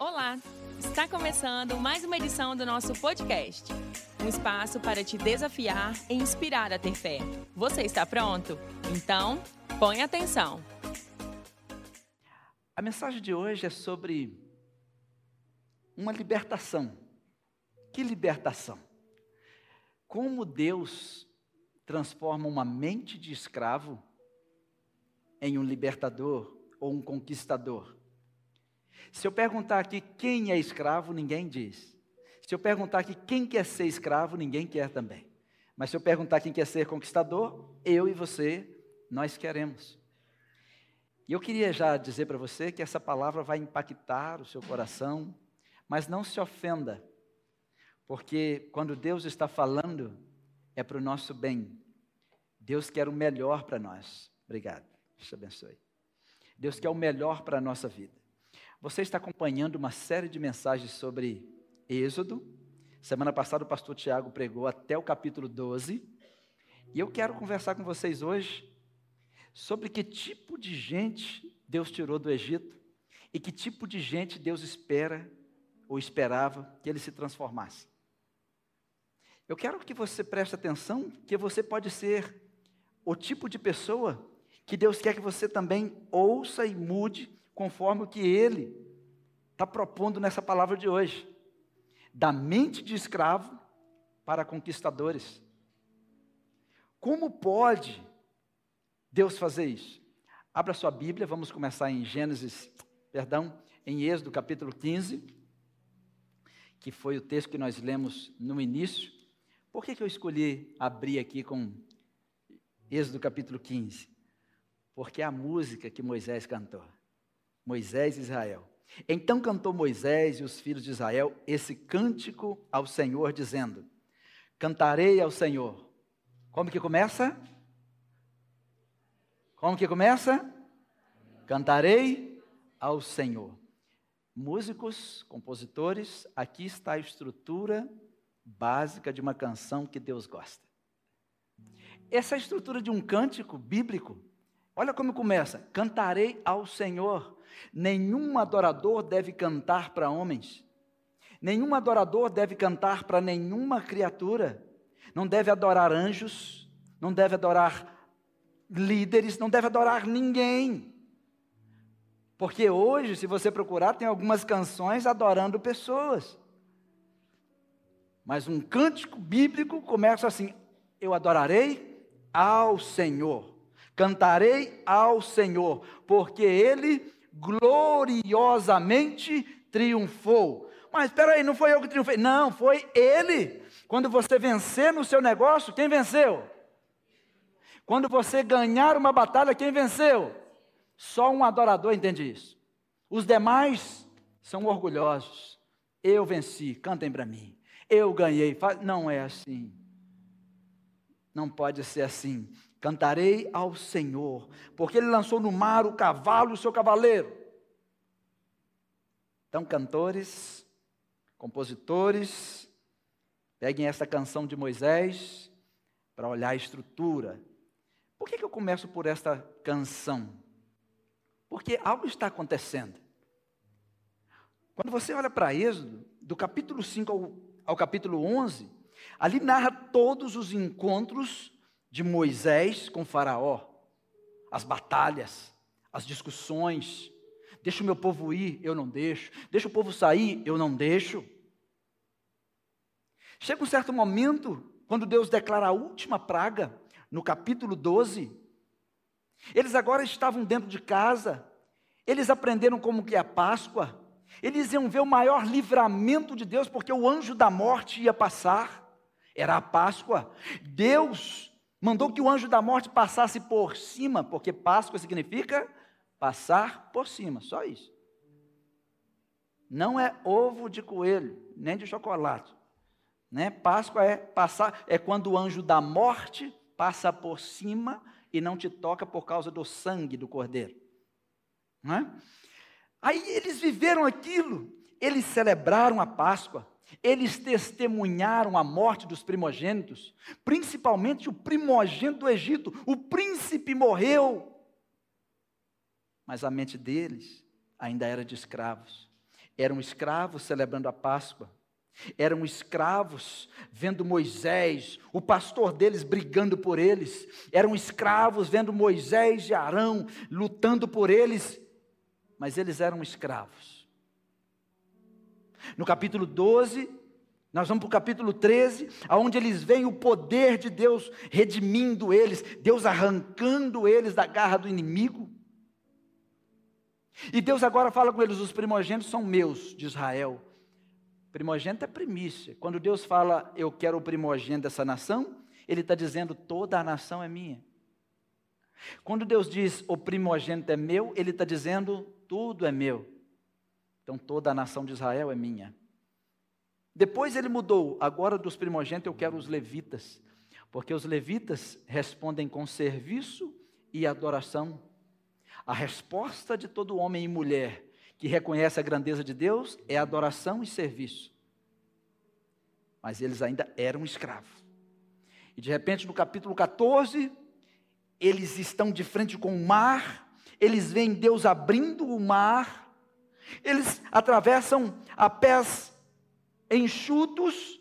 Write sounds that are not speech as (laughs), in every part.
Olá! Está começando mais uma edição do nosso podcast. Um espaço para te desafiar e inspirar a ter fé. Você está pronto? Então, põe atenção. A mensagem de hoje é sobre uma libertação. Que libertação? Como Deus transforma uma mente de escravo em um libertador ou um conquistador. Se eu perguntar aqui quem é escravo, ninguém diz. Se eu perguntar aqui quem quer ser escravo, ninguém quer também. Mas se eu perguntar quem quer ser conquistador, eu e você, nós queremos. E eu queria já dizer para você que essa palavra vai impactar o seu coração, mas não se ofenda, porque quando Deus está falando, é para o nosso bem. Deus quer o melhor para nós. Obrigado. Deus te abençoe. Deus quer o melhor para a nossa vida. Você está acompanhando uma série de mensagens sobre Êxodo. Semana passada o pastor Tiago pregou até o capítulo 12. E eu quero conversar com vocês hoje sobre que tipo de gente Deus tirou do Egito e que tipo de gente Deus espera ou esperava que ele se transformasse. Eu quero que você preste atenção que você pode ser o tipo de pessoa que Deus quer que você também ouça e mude conforme o que Ele está propondo nessa palavra de hoje. Da mente de escravo para conquistadores. Como pode Deus fazer isso? Abra sua Bíblia, vamos começar em Gênesis, perdão, em Êxodo capítulo 15, que foi o texto que nós lemos no início. Por que, que eu escolhi abrir aqui com Êxodo capítulo 15? porque é a música que Moisés cantou. Moisés e Israel. Então cantou Moisés e os filhos de Israel esse cântico ao Senhor, dizendo: Cantarei ao Senhor. Como que começa? Como que começa? Cantarei ao Senhor. Músicos, compositores, aqui está a estrutura básica de uma canção que Deus gosta. Essa estrutura de um cântico bíblico Olha como começa: Cantarei ao Senhor. Nenhum adorador deve cantar para homens. Nenhum adorador deve cantar para nenhuma criatura. Não deve adorar anjos, não deve adorar líderes, não deve adorar ninguém. Porque hoje, se você procurar, tem algumas canções adorando pessoas. Mas um cântico bíblico começa assim: Eu adorarei ao Senhor. Cantarei ao Senhor, porque ele gloriosamente triunfou. Mas espera aí, não foi eu que triunfei. Não, foi ele. Quando você vencer no seu negócio, quem venceu? Quando você ganhar uma batalha, quem venceu? Só um adorador entende isso. Os demais são orgulhosos. Eu venci, cantem para mim. Eu ganhei. Não é assim. Não pode ser assim. Cantarei ao Senhor, porque Ele lançou no mar o cavalo o seu cavaleiro. Então, cantores, compositores, peguem essa canção de Moisés para olhar a estrutura. Por que, que eu começo por esta canção? Porque algo está acontecendo. Quando você olha para Êxodo, do capítulo 5 ao, ao capítulo 11, ali narra todos os encontros de Moisés com Faraó, as batalhas, as discussões. Deixa o meu povo ir, eu não deixo. Deixa o povo sair, eu não deixo. Chega um certo momento, quando Deus declara a última praga, no capítulo 12. Eles agora estavam dentro de casa, eles aprenderam como que é a Páscoa, eles iam ver o maior livramento de Deus, porque o anjo da morte ia passar, era a Páscoa. Deus Mandou que o anjo da morte passasse por cima, porque Páscoa significa passar por cima, só isso. Não é ovo de coelho, nem de chocolate. Né? Páscoa é passar, é quando o anjo da morte passa por cima e não te toca por causa do sangue do cordeiro. Né? Aí eles viveram aquilo, eles celebraram a Páscoa, eles testemunharam a morte dos primogênitos, principalmente o primogênito do Egito. O príncipe morreu, mas a mente deles ainda era de escravos. eram escravos celebrando a Páscoa, eram escravos vendo Moisés, o pastor deles brigando por eles, eram escravos vendo Moisés e Arão lutando por eles, mas eles eram escravos. No capítulo 12, nós vamos para o capítulo 13, aonde eles veem o poder de Deus redimindo eles, Deus arrancando eles da garra do inimigo. E Deus agora fala com eles: os primogênitos são meus, de Israel. Primogênito é primícia. Quando Deus fala, eu quero o primogênito dessa nação, Ele está dizendo, toda a nação é minha. Quando Deus diz, o primogênito é meu, Ele está dizendo, tudo é meu. Então toda a nação de Israel é minha. Depois ele mudou, agora dos primogênitos eu quero os levitas, porque os levitas respondem com serviço e adoração. A resposta de todo homem e mulher que reconhece a grandeza de Deus é adoração e serviço. Mas eles ainda eram escravos. E de repente, no capítulo 14, eles estão de frente com o mar, eles veem Deus abrindo o mar, eles atravessam a pés enxutos.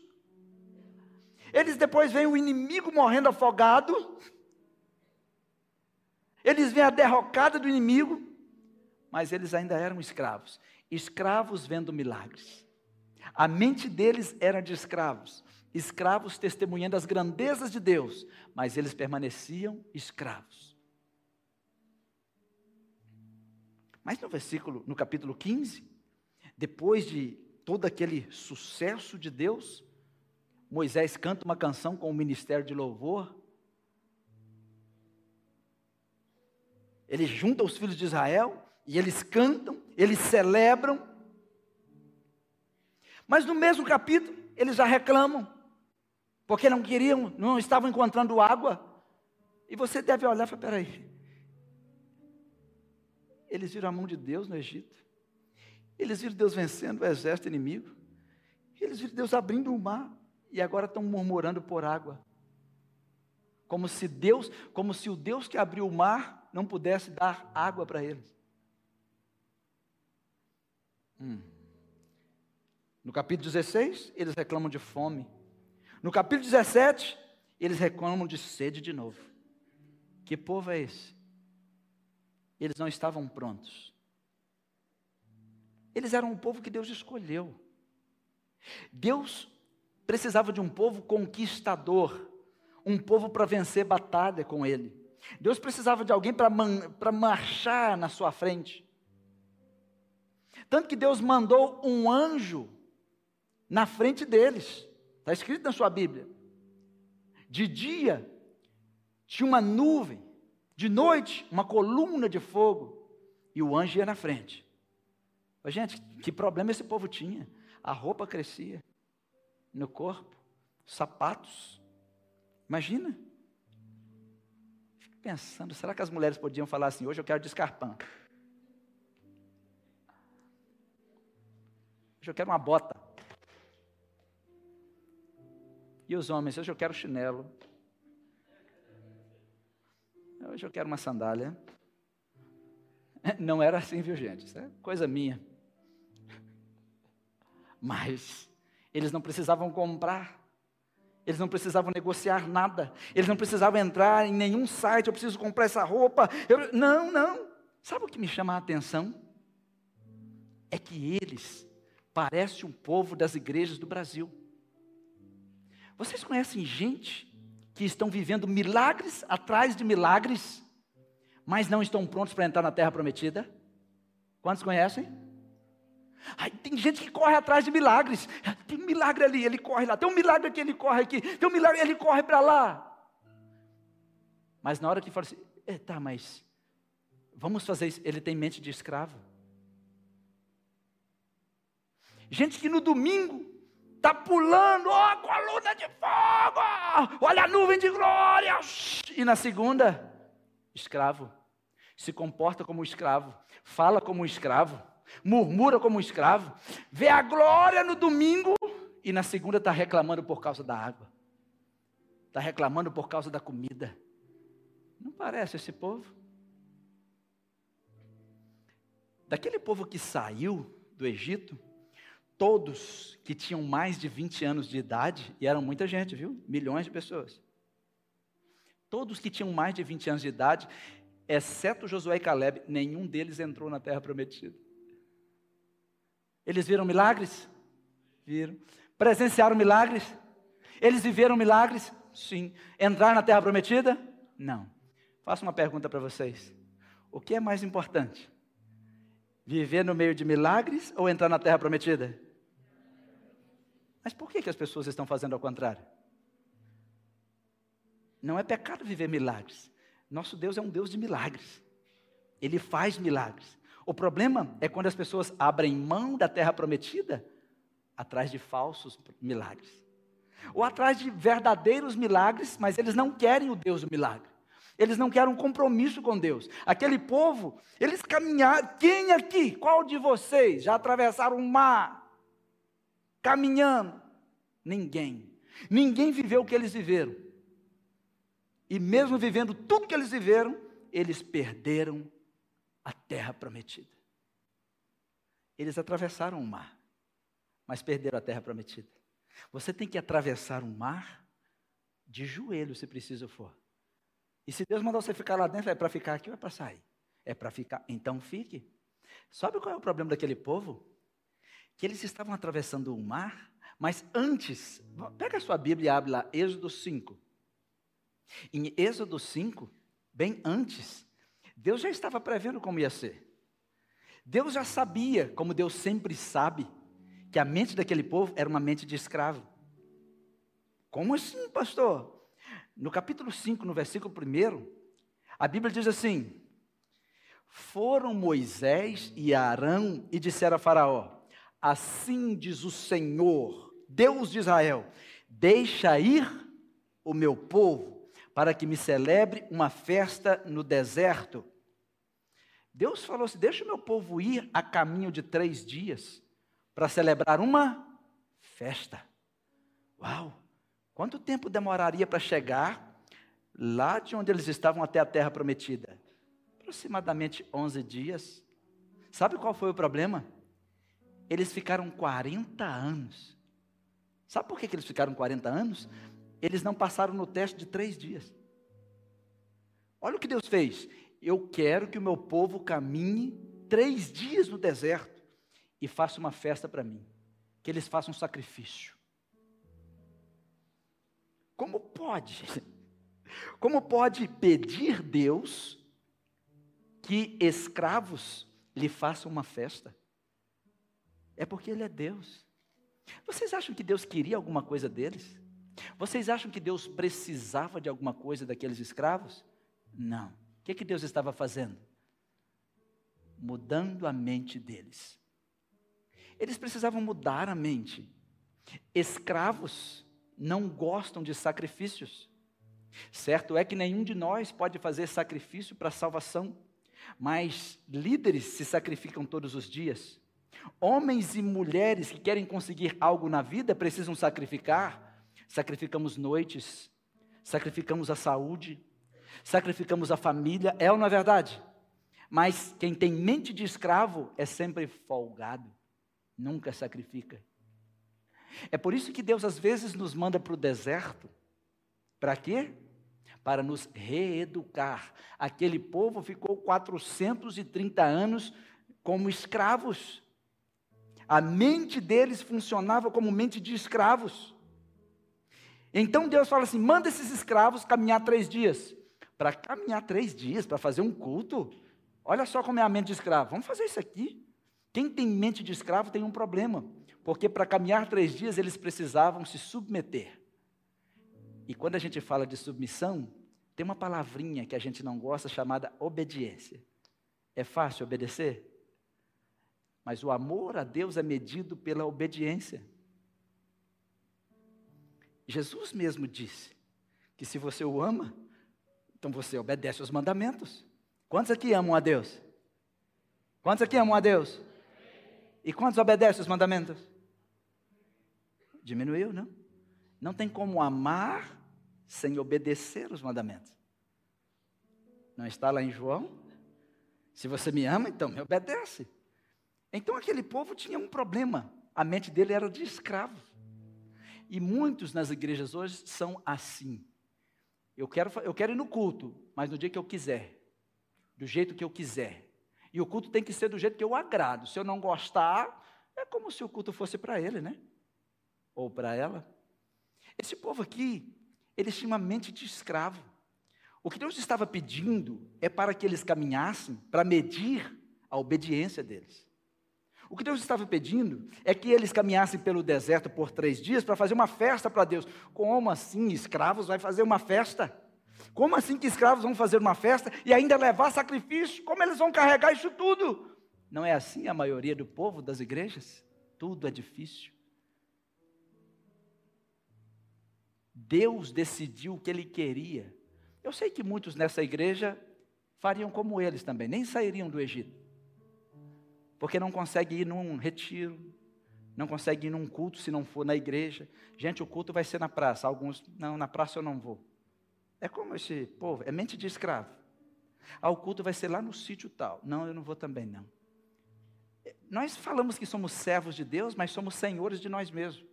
Eles depois veem o inimigo morrendo afogado. Eles veem a derrocada do inimigo, mas eles ainda eram escravos. Escravos vendo milagres. A mente deles era de escravos. Escravos testemunhando as grandezas de Deus, mas eles permaneciam escravos. Mas no versículo, no capítulo 15, depois de todo aquele sucesso de Deus, Moisés canta uma canção com o ministério de louvor. Ele junta os filhos de Israel e eles cantam, eles celebram. Mas no mesmo capítulo, eles já reclamam, porque não queriam, não estavam encontrando água. E você deve olhar e falar: peraí, eles viram a mão de Deus no Egito. Eles viram Deus vencendo o exército inimigo. Eles viram Deus abrindo o mar. E agora estão murmurando por água. Como se Deus, como se o Deus que abriu o mar não pudesse dar água para eles. Hum. No capítulo 16, eles reclamam de fome. No capítulo 17, eles reclamam de sede de novo. Que povo é esse? Eles não estavam prontos. Eles eram um povo que Deus escolheu. Deus precisava de um povo conquistador, um povo para vencer batalha com ele. Deus precisava de alguém para marchar na sua frente. Tanto que Deus mandou um anjo na frente deles. Está escrito na sua Bíblia. De dia tinha uma nuvem, de noite uma coluna de fogo, e o anjo ia na frente. Gente, que problema esse povo tinha? A roupa crescia no corpo, sapatos. Imagina. Fico pensando, será que as mulheres podiam falar assim: hoje eu quero descarpão? Hoje eu quero uma bota. E os homens, hoje eu quero chinelo. Hoje eu quero uma sandália. Não era assim, viu, gente? Isso é coisa minha. Mas eles não precisavam comprar, eles não precisavam negociar nada, eles não precisavam entrar em nenhum site, eu preciso comprar essa roupa. Eu... Não, não. Sabe o que me chama a atenção? É que eles parecem um povo das igrejas do Brasil. Vocês conhecem gente que estão vivendo milagres atrás de milagres, mas não estão prontos para entrar na terra prometida? Quantos conhecem? Aí tem gente que corre atrás de milagres. Tem um milagre ali, ele corre lá. Tem um milagre aqui, ele corre aqui. Tem um milagre, ele corre para lá. Mas na hora que fala assim, é, tá, mas vamos fazer isso. Ele tem mente de escravo. Gente que no domingo está pulando, ó, oh, coluna de fogo, olha a nuvem de glória. E na segunda, escravo. Se comporta como escravo, fala como escravo murmura como escravo, vê a glória no domingo e na segunda está reclamando por causa da água, está reclamando por causa da comida. Não parece esse povo? Daquele povo que saiu do Egito, todos que tinham mais de 20 anos de idade, e eram muita gente, viu? Milhões de pessoas. Todos que tinham mais de 20 anos de idade, exceto Josué e Caleb, nenhum deles entrou na terra prometida. Eles viram milagres? Viram. Presenciaram milagres? Eles viveram milagres? Sim. Entrar na terra prometida? Não. Faço uma pergunta para vocês. O que é mais importante? Viver no meio de milagres ou entrar na terra prometida? Mas por que, que as pessoas estão fazendo ao contrário? Não é pecado viver milagres. Nosso Deus é um Deus de milagres. Ele faz milagres. O problema é quando as pessoas abrem mão da terra prometida atrás de falsos milagres. Ou atrás de verdadeiros milagres, mas eles não querem o Deus do milagre. Eles não querem um compromisso com Deus. Aquele povo, eles caminharam. Quem aqui, qual de vocês já atravessaram o mar caminhando? Ninguém. Ninguém viveu o que eles viveram. E mesmo vivendo tudo que eles viveram, eles perderam a terra prometida. Eles atravessaram o mar, mas perderam a terra prometida. Você tem que atravessar um mar de joelho, se preciso for. E se Deus mandar você ficar lá dentro, é para ficar aqui ou é para sair? É para ficar, então fique. Sabe qual é o problema daquele povo? Que eles estavam atravessando o mar, mas antes, pega a sua Bíblia e abre lá, Êxodo 5. Em Êxodo 5, bem antes, Deus já estava prevendo como ia ser. Deus já sabia, como Deus sempre sabe, que a mente daquele povo era uma mente de escravo. Como assim, pastor? No capítulo 5, no versículo 1, a Bíblia diz assim: Foram Moisés e Arão e disseram a Faraó: Assim diz o Senhor, Deus de Israel: Deixa ir o meu povo para que me celebre uma festa no deserto. Deus falou assim: deixa o meu povo ir a caminho de três dias para celebrar uma festa. Uau! Quanto tempo demoraria para chegar lá de onde eles estavam até a terra prometida? Aproximadamente 11 dias. Sabe qual foi o problema? Eles ficaram 40 anos. Sabe por que, que eles ficaram 40 anos? eles não passaram no teste de três dias. Olha o que Deus fez. Eu quero que o meu povo caminhe três dias no deserto e faça uma festa para mim. Que eles façam um sacrifício. Como pode? Como pode pedir Deus que escravos lhe façam uma festa? É porque Ele é Deus. Vocês acham que Deus queria alguma coisa deles? Vocês acham que Deus precisava de alguma coisa daqueles escravos? Não. O que, que Deus estava fazendo? Mudando a mente deles. Eles precisavam mudar a mente. Escravos não gostam de sacrifícios. Certo é que nenhum de nós pode fazer sacrifício para salvação, mas líderes se sacrificam todos os dias. Homens e mulheres que querem conseguir algo na vida precisam sacrificar sacrificamos noites, sacrificamos a saúde, sacrificamos a família, é ou não é verdade? Mas quem tem mente de escravo é sempre folgado, nunca sacrifica. É por isso que Deus às vezes nos manda para o deserto. Para quê? Para nos reeducar. Aquele povo ficou 430 anos como escravos. A mente deles funcionava como mente de escravos. Então Deus fala assim: manda esses escravos caminhar três dias. Para caminhar três dias, para fazer um culto. Olha só como é a mente de escravo. Vamos fazer isso aqui. Quem tem mente de escravo tem um problema. Porque para caminhar três dias eles precisavam se submeter. E quando a gente fala de submissão, tem uma palavrinha que a gente não gosta chamada obediência. É fácil obedecer? Mas o amor a Deus é medido pela obediência. Jesus mesmo disse que se você o ama, então você obedece os mandamentos. Quantos aqui amam a Deus? Quantos aqui amam a Deus? E quantos obedecem os mandamentos? Diminuiu, não? Não tem como amar sem obedecer os mandamentos. Não está lá em João? Se você me ama, então me obedece. Então aquele povo tinha um problema. A mente dele era de escravo. E muitos nas igrejas hoje são assim. Eu quero, eu quero ir no culto, mas no dia que eu quiser, do jeito que eu quiser. E o culto tem que ser do jeito que eu agrado. Se eu não gostar, é como se o culto fosse para ele, né? Ou para ela. Esse povo aqui, eles tinham uma mente de escravo. O que Deus estava pedindo é para que eles caminhassem para medir a obediência deles. O que Deus estava pedindo é que eles caminhassem pelo deserto por três dias para fazer uma festa para Deus. Como assim escravos vai fazer uma festa? Como assim que escravos vão fazer uma festa e ainda levar sacrifício? Como eles vão carregar isso tudo? Não é assim a maioria do povo das igrejas? Tudo é difícil. Deus decidiu o que ele queria. Eu sei que muitos nessa igreja fariam como eles também, nem sairiam do Egito. Porque não conseguem ir num retiro, não conseguem ir num culto se não for na igreja. Gente, o culto vai ser na praça. Alguns, não, na praça eu não vou. É como esse povo, é mente de escravo. Ah, o culto vai ser lá no sítio tal. Não, eu não vou também não. Nós falamos que somos servos de Deus, mas somos senhores de nós mesmos.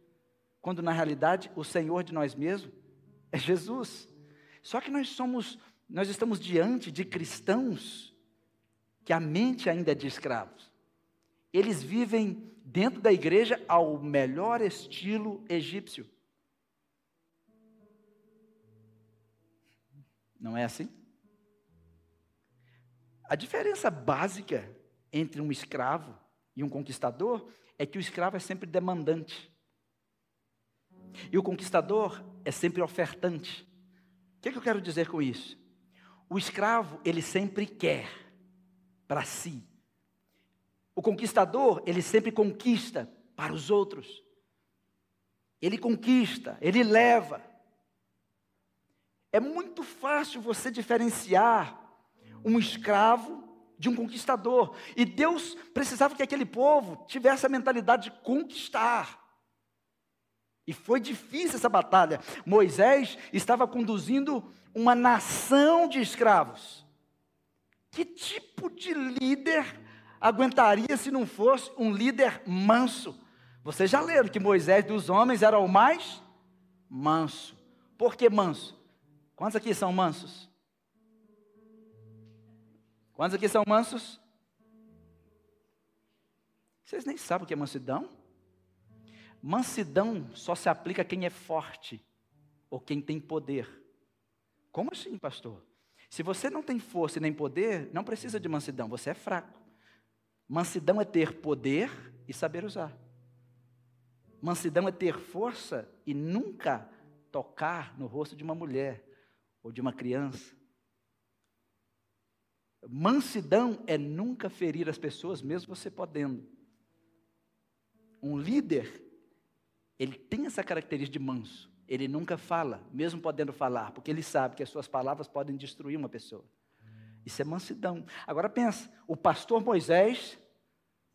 Quando na realidade o Senhor de nós mesmos é Jesus. Só que nós somos, nós estamos diante de cristãos que a mente ainda é de escravos. Eles vivem dentro da igreja ao melhor estilo egípcio. Não é assim? A diferença básica entre um escravo e um conquistador é que o escravo é sempre demandante. E o conquistador é sempre ofertante. O que, é que eu quero dizer com isso? O escravo, ele sempre quer para si. O conquistador, ele sempre conquista para os outros. Ele conquista, ele leva. É muito fácil você diferenciar um escravo de um conquistador. E Deus precisava que aquele povo tivesse a mentalidade de conquistar. E foi difícil essa batalha. Moisés estava conduzindo uma nação de escravos. Que tipo de líder aguentaria se não fosse um líder manso? Vocês já leram que Moisés dos homens era o mais manso. Por que manso? Quantos aqui são mansos? Quantos aqui são mansos? Vocês nem sabem o que é mansidão? Mansidão só se aplica a quem é forte ou quem tem poder. Como assim, pastor? Se você não tem força e nem poder, não precisa de mansidão, você é fraco. Mansidão é ter poder e saber usar. Mansidão é ter força e nunca tocar no rosto de uma mulher ou de uma criança. Mansidão é nunca ferir as pessoas, mesmo você podendo. Um líder, ele tem essa característica de manso. Ele nunca fala, mesmo podendo falar, porque ele sabe que as suas palavras podem destruir uma pessoa. Isso é mansidão. Agora pensa, o pastor Moisés,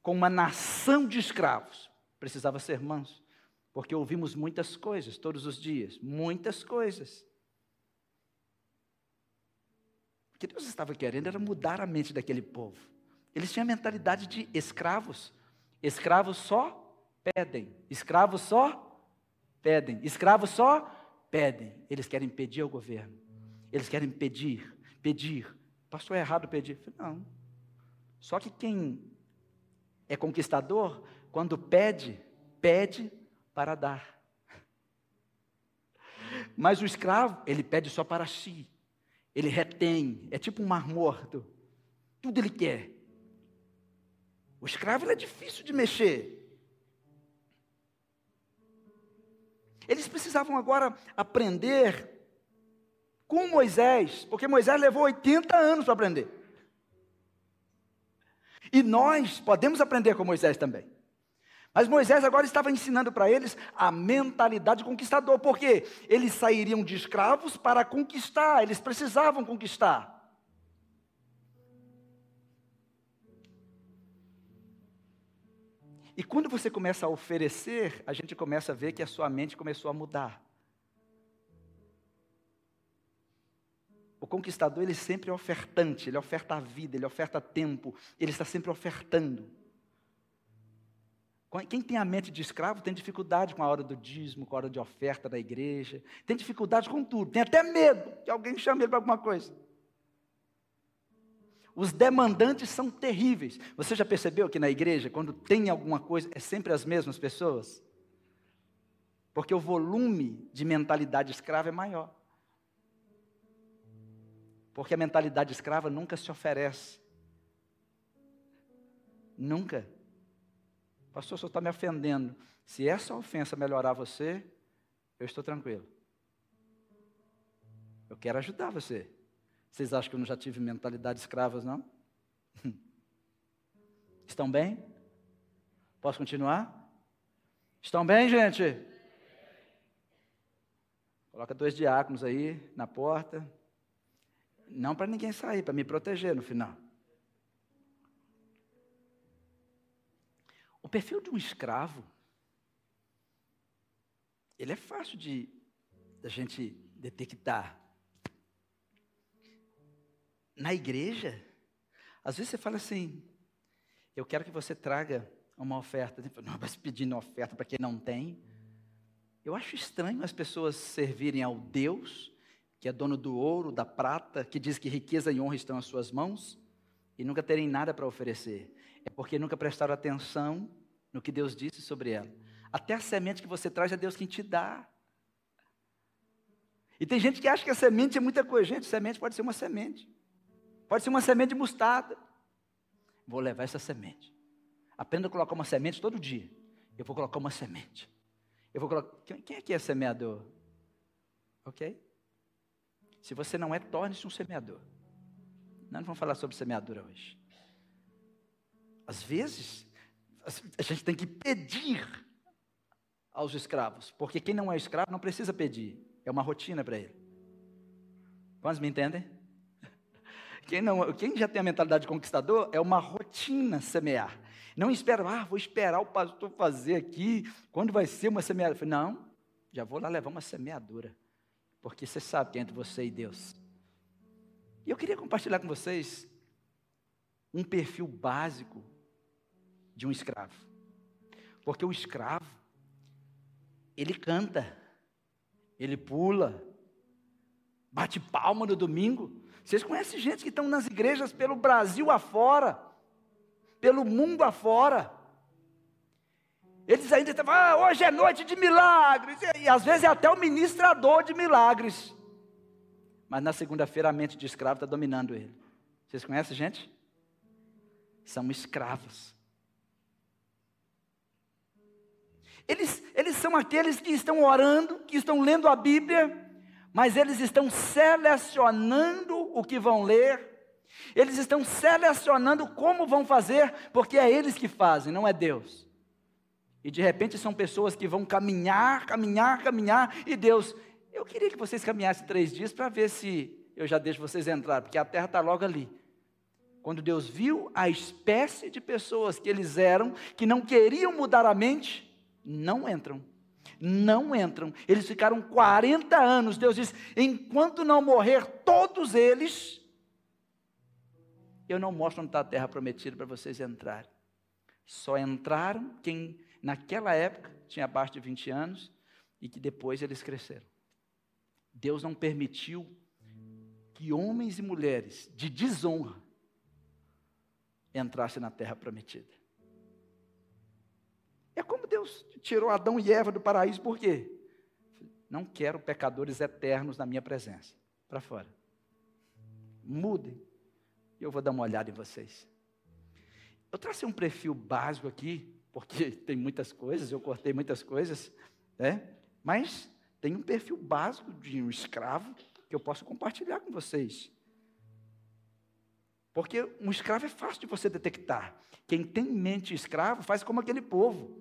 com uma nação de escravos, precisava ser manso, porque ouvimos muitas coisas todos os dias, muitas coisas. que Deus estava querendo era mudar a mente daquele povo. Eles tinham a mentalidade de escravos. Escravos só pedem. Escravos só pedem. Escravos só pedem. Eles querem pedir ao governo. Eles querem pedir, pedir. Pastor, é errado pedir? Não. Só que quem é conquistador, quando pede, pede para dar. Mas o escravo, ele pede só para si. Ele retém, é tipo um mar morto. Tudo ele quer. O escravo é difícil de mexer. Eles precisavam agora aprender com Moisés, porque Moisés levou 80 anos para aprender. E nós podemos aprender com Moisés também. Mas Moisés agora estava ensinando para eles a mentalidade conquistador, porque eles sairiam de escravos para conquistar, eles precisavam conquistar. E quando você começa a oferecer, a gente começa a ver que a sua mente começou a mudar. O conquistador, ele sempre é ofertante, ele oferta a vida, ele oferta tempo, ele está sempre ofertando. Quem tem a mente de escravo tem dificuldade com a hora do dízimo, com a hora de oferta da igreja, tem dificuldade com tudo, tem até medo que alguém chame ele para alguma coisa. Os demandantes são terríveis. Você já percebeu que na igreja, quando tem alguma coisa, é sempre as mesmas pessoas? Porque o volume de mentalidade escrava é maior. Porque a mentalidade escrava nunca se oferece. Nunca. Pastor, senhor está me ofendendo. Se essa ofensa melhorar você, eu estou tranquilo. Eu quero ajudar você. Vocês acham que eu não já tive mentalidade escravas, não? (laughs) Estão bem? Posso continuar? Estão bem, gente? Coloca dois diáconos aí na porta. Não para ninguém sair, para me proteger no final. O perfil de um escravo, ele é fácil de da gente detectar. Na igreja, às vezes você fala assim: eu quero que você traga uma oferta. Não, mas pedindo oferta para quem não tem. Eu acho estranho as pessoas servirem ao Deus, que é dono do ouro, da prata, que diz que riqueza e honra estão às suas mãos, e nunca terem nada para oferecer. É porque nunca prestaram atenção no que Deus disse sobre ela. Até a semente que você traz é Deus quem te dá. E tem gente que acha que a semente é muita coisa. Gente, semente pode ser uma semente. Pode ser uma semente de mostarda. Vou levar essa semente. Aprenda a colocar uma semente todo dia. Eu vou colocar uma semente. Eu vou colocar. Quem aqui é semeador? Ok? Se você não é, torne-se um semeador. Nós não vamos falar sobre semeadura hoje. Às vezes, a gente tem que pedir aos escravos, porque quem não é escravo não precisa pedir, é uma rotina para ele. Quantos me entendem? (laughs) Quem, não, quem já tem a mentalidade de conquistador é uma rotina semear. Não espera, ah, vou esperar o pastor fazer aqui, quando vai ser uma semeadura? Não, já vou lá levar uma semeadura, porque você sabe que é entre você e Deus. E eu queria compartilhar com vocês um perfil básico de um escravo. Porque o escravo, ele canta, ele pula, bate palma no domingo. Vocês conhecem gente que estão nas igrejas pelo Brasil afora pelo mundo afora. Eles ainda estavam, ah, hoje é noite de milagres. E, e às vezes é até o ministrador de milagres. Mas na segunda-feira a mente de escravo está dominando ele. Vocês conhecem gente? São escravos. Eles, eles são aqueles que estão orando, que estão lendo a Bíblia, mas eles estão selecionando o que vão ler eles estão selecionando como vão fazer, porque é eles que fazem, não é Deus. E de repente são pessoas que vão caminhar, caminhar, caminhar, e Deus, eu queria que vocês caminhassem três dias para ver se eu já deixo vocês entrar, porque a terra está logo ali. Quando Deus viu a espécie de pessoas que eles eram, que não queriam mudar a mente, não entram. Não entram. Eles ficaram 40 anos. Deus diz: enquanto não morrer todos eles, eu não mostro onde está a terra prometida para vocês entrarem. Só entraram quem naquela época tinha abaixo de 20 anos e que depois eles cresceram. Deus não permitiu que homens e mulheres de desonra entrassem na terra prometida. É como Deus tirou Adão e Eva do paraíso, por quê? Não quero pecadores eternos na minha presença. Para fora. Mudem. E eu vou dar uma olhada em vocês. Eu tracei um perfil básico aqui, porque (laughs) tem muitas coisas, eu cortei muitas coisas, né? Mas tem um perfil básico de um escravo que eu posso compartilhar com vocês. Porque um escravo é fácil de você detectar. Quem tem mente escravo faz como aquele povo.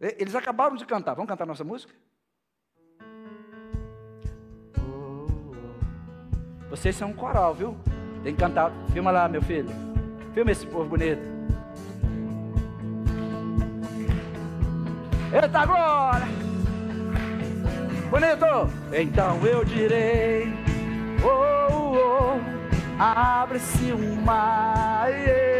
Eles acabaram de cantar. Vamos cantar nossa música? Vocês são um coral, viu? Tem que cantar. Filma lá, meu filho. Filma esse povo bonito. Eita glória! Bonito! Então eu direi: Oh, oh, oh abre-se um mar. Yeah.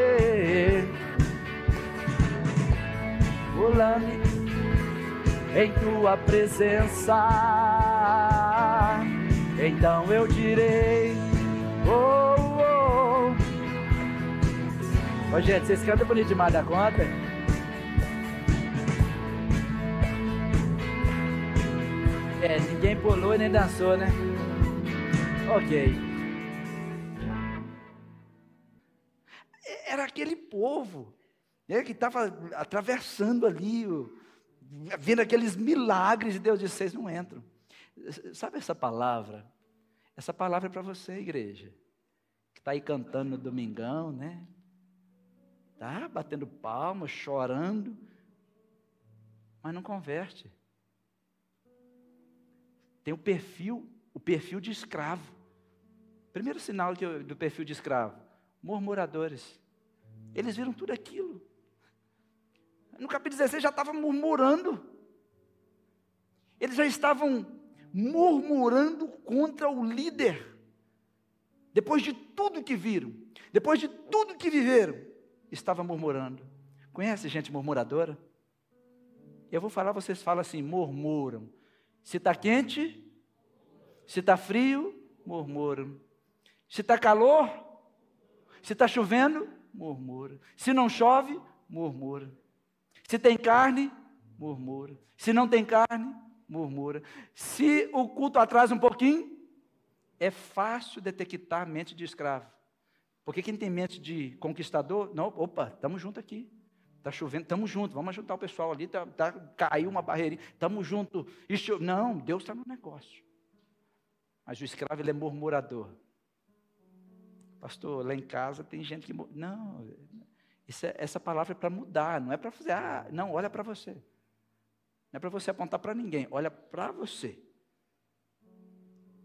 em tua presença. Então eu direi: Oh, oh. Ô, gente, vocês cantam bonito demais da conta? É, ninguém pulou nem dançou, né? Ok. Era aquele povo né, que estava atravessando ali, vendo aqueles milagres, e Deus disse: vocês não entram. Sabe essa palavra? Essa palavra é para você, igreja, que está aí cantando no domingão, né? Tá batendo palmas, chorando, mas não converte. Tem o perfil, o perfil de escravo. Primeiro sinal do perfil de escravo: murmuradores. Eles viram tudo aquilo. No capítulo 16 já estavam murmurando. Eles já estavam murmurando contra o líder. Depois de tudo que viram, depois de tudo que viveram, estava murmurando. Conhece gente murmuradora? Eu vou falar, vocês falam assim, murmuram. Se está quente, se está frio, murmura. Se está calor, se está chovendo, murmura. Se não chove, murmura. Se tem carne, murmura. Se não tem carne, murmura. Se o culto atrasa um pouquinho, é fácil detectar a mente de escravo. Porque quem tem mente de conquistador, não, opa, estamos juntos aqui. Está chovendo, estamos juntos, vamos ajudar o pessoal ali, tá, tá, caiu uma barreirinha, estamos juntos. Não, Deus está no negócio. Mas o escravo ele é murmurador. Pastor, lá em casa tem gente que. Não, é, essa palavra é para mudar, não é para fazer. Ah, não, olha para você. Não é para você apontar para ninguém, olha para você.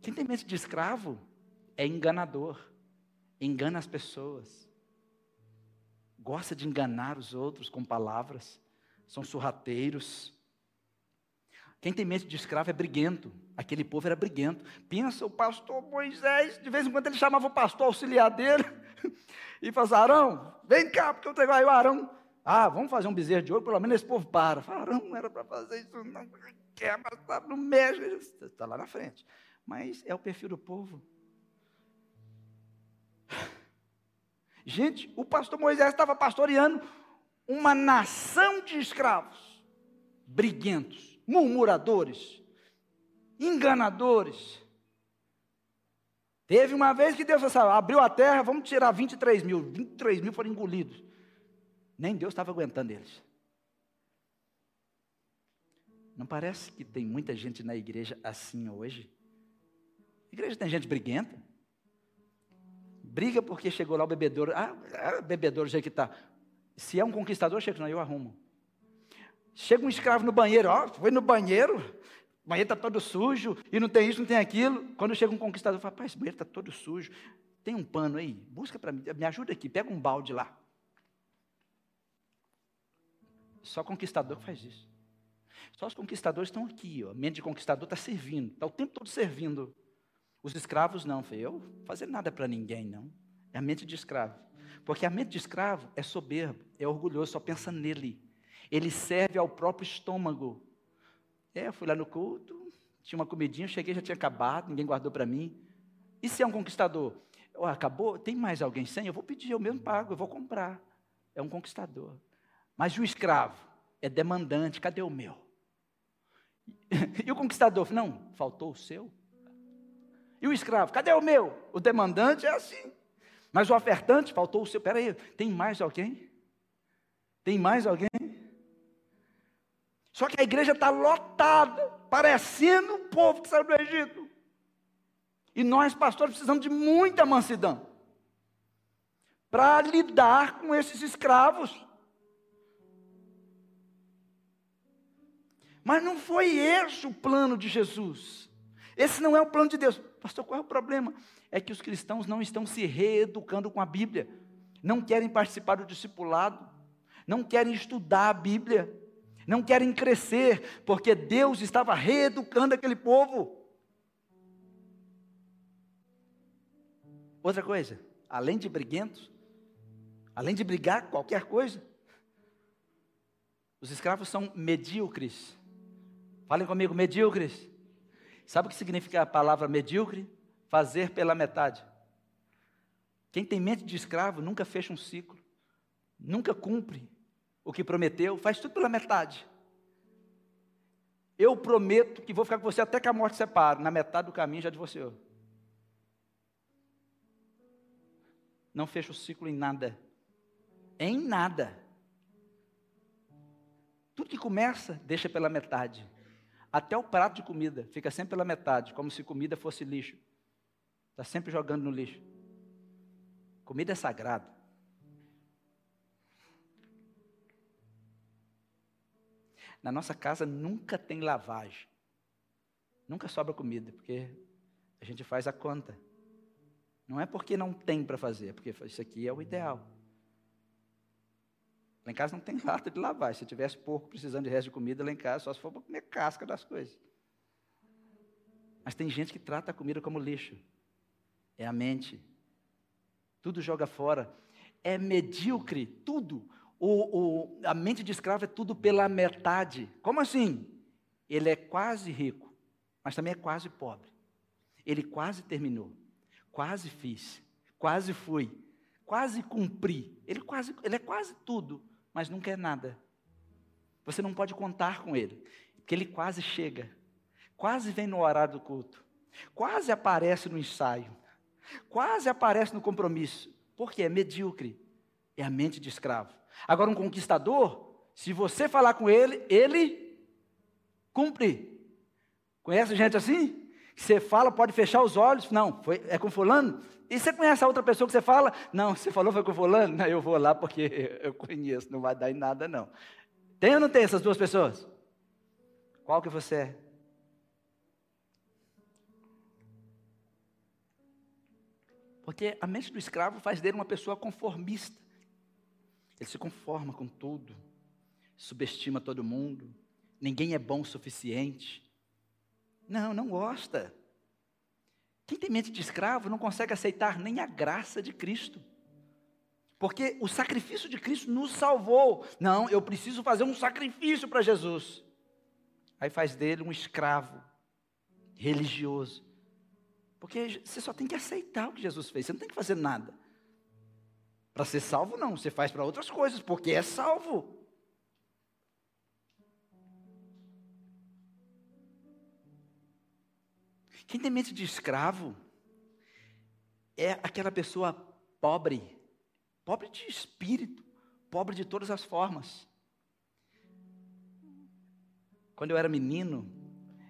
Quem tem mente de escravo é enganador, engana as pessoas gosta de enganar os outros com palavras, são sorrateiros. Quem tem mente de escravo é briguento. Aquele povo era briguento. Pensa, o pastor Moisés, de vez em quando ele chamava o pastor auxiliar dele (laughs) e falava: Arão, vem cá, porque eu tenho aí o Arão. Ah, vamos fazer um bezerro de ouro, pelo menos esse povo para. Fala, Arão, não era para fazer isso, não quer, mas não mexe. Está lá na frente. Mas é o perfil do povo. Gente, o pastor Moisés estava pastoreando uma nação de escravos, briguentos, murmuradores, enganadores. Teve uma vez que Deus assim, abriu a terra, vamos tirar 23 mil. 23 mil foram engolidos. Nem Deus estava aguentando eles. Não parece que tem muita gente na igreja assim hoje? A igreja tem gente briguenta. Briga porque chegou lá o bebedouro. Ah, ah bebedouro, já que está. Se é um conquistador, chega, não, eu arrumo. Chega um escravo no banheiro, ó, foi no banheiro, o banheiro está todo sujo, e não tem isso, não tem aquilo. Quando chega um conquistador, fala, pai, esse banheiro está todo sujo. Tem um pano aí? Busca para mim, me ajuda aqui, pega um balde lá. Só conquistador faz isso. Só os conquistadores estão aqui, ó. A mente de conquistador está servindo, está o tempo todo servindo. Os escravos não, eu fazer nada para ninguém, não. É a mente de escravo. Porque a mente de escravo é soberbo, é orgulhoso, só pensa nele. Ele serve ao próprio estômago. É, eu fui lá no culto, tinha uma comidinha, cheguei, já tinha acabado, ninguém guardou para mim. E se é um conquistador? Oh, acabou? Tem mais alguém sem? Eu vou pedir, eu mesmo pago, eu vou comprar. É um conquistador. Mas o escravo é demandante, cadê o meu? (laughs) E o conquistador? Não, faltou o seu? E o escravo, cadê o meu? O demandante é assim. Mas o ofertante, faltou o seu. Peraí, tem mais alguém? Tem mais alguém? Só que a igreja está lotada, parecendo o povo que saiu do Egito. E nós, pastores, precisamos de muita mansidão para lidar com esses escravos. Mas não foi esse o plano de Jesus. Esse não é o plano de Deus. Pastor, qual é o problema? É que os cristãos não estão se reeducando com a Bíblia, não querem participar do discipulado, não querem estudar a Bíblia, não querem crescer, porque Deus estava reeducando aquele povo. Outra coisa, além de briguentos, além de brigar qualquer coisa, Os escravos são medíocres. Falem comigo, medíocres. Sabe o que significa a palavra medíocre? Fazer pela metade. Quem tem mente de escravo nunca fecha um ciclo, nunca cumpre o que prometeu, faz tudo pela metade. Eu prometo que vou ficar com você até que a morte separe. Na metade do caminho já divorciou. Não fecha o ciclo em nada. Em nada. Tudo que começa, deixa pela metade. Até o prato de comida fica sempre pela metade, como se comida fosse lixo. Está sempre jogando no lixo. Comida é sagrado. Na nossa casa nunca tem lavagem. Nunca sobra comida, porque a gente faz a conta. Não é porque não tem para fazer, é porque isso aqui é o ideal. Lá em casa não tem (laughs) lata de lavar. Se tivesse porco precisando de resto de comida, lá em casa só se for para comer casca das coisas. Mas tem gente que trata a comida como lixo. É a mente. Tudo joga fora. É medíocre, tudo o, o, a mente de escravo é tudo pela metade. Como assim? Ele é quase rico, mas também é quase pobre. Ele quase terminou, quase fiz, quase fui, quase cumpri. Ele, quase, ele é quase tudo, mas não quer nada. Você não pode contar com ele, porque ele quase chega, quase vem no horário do culto, quase aparece no ensaio, quase aparece no compromisso, porque é medíocre, é a mente de escravo. Agora, um conquistador, se você falar com ele, ele cumpre. Conhece gente assim? Você fala, pode fechar os olhos. Não, foi, é com fulano? E você conhece a outra pessoa que você fala? Não, você falou foi com fulano? Não, eu vou lá porque (laughs) eu conheço, não vai dar em nada não. Tem ou não tem essas duas pessoas? Qual que você é? Porque a mente do escravo faz dele uma pessoa conformista. Ele se conforma com tudo, subestima todo mundo, ninguém é bom o suficiente. Não, não gosta. Quem tem mente de escravo não consegue aceitar nem a graça de Cristo. Porque o sacrifício de Cristo nos salvou. Não, eu preciso fazer um sacrifício para Jesus. Aí faz dele um escravo religioso. Porque você só tem que aceitar o que Jesus fez, você não tem que fazer nada. Para ser salvo, não, você faz para outras coisas, porque é salvo. Quem tem mente de escravo é aquela pessoa pobre, pobre de espírito, pobre de todas as formas. Quando eu era menino,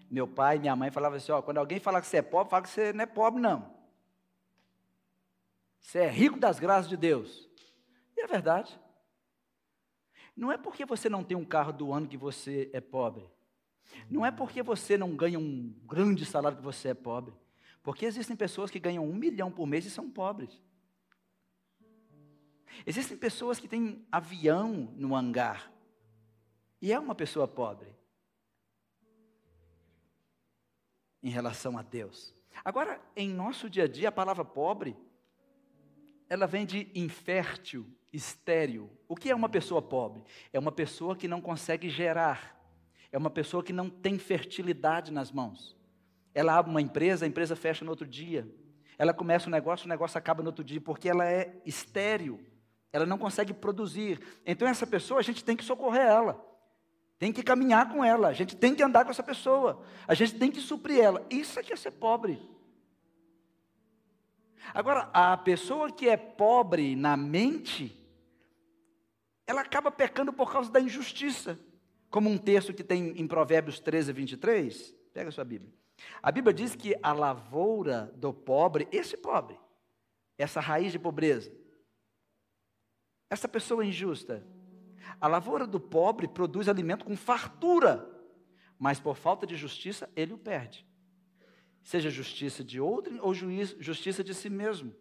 meu pai e minha mãe falavam assim: ó, quando alguém falar que você é pobre, fala que você não é pobre, não. Você é rico das graças de Deus. E é verdade. Não é porque você não tem um carro do ano que você é pobre. Não é porque você não ganha um grande salário que você é pobre. Porque existem pessoas que ganham um milhão por mês e são pobres. Existem pessoas que têm avião no hangar e é uma pessoa pobre em relação a Deus. Agora, em nosso dia a dia, a palavra pobre ela vem de infértil, estéril. O que é uma pessoa pobre? É uma pessoa que não consegue gerar. É uma pessoa que não tem fertilidade nas mãos. Ela abre uma empresa, a empresa fecha no outro dia. Ela começa um negócio, o negócio acaba no outro dia, porque ela é estéril. Ela não consegue produzir. Então, essa pessoa, a gente tem que socorrer ela. Tem que caminhar com ela. A gente tem que andar com essa pessoa. A gente tem que suprir ela. Isso é que é ser pobre. Agora, a pessoa que é pobre na mente, ela acaba pecando por causa da injustiça. Como um texto que tem em Provérbios 13, 23. Pega a sua Bíblia. A Bíblia diz que a lavoura do pobre, esse pobre, essa raiz de pobreza, essa pessoa injusta, a lavoura do pobre produz alimento com fartura, mas por falta de justiça ele o perde seja justiça de outro ou juiz, justiça de si mesmo.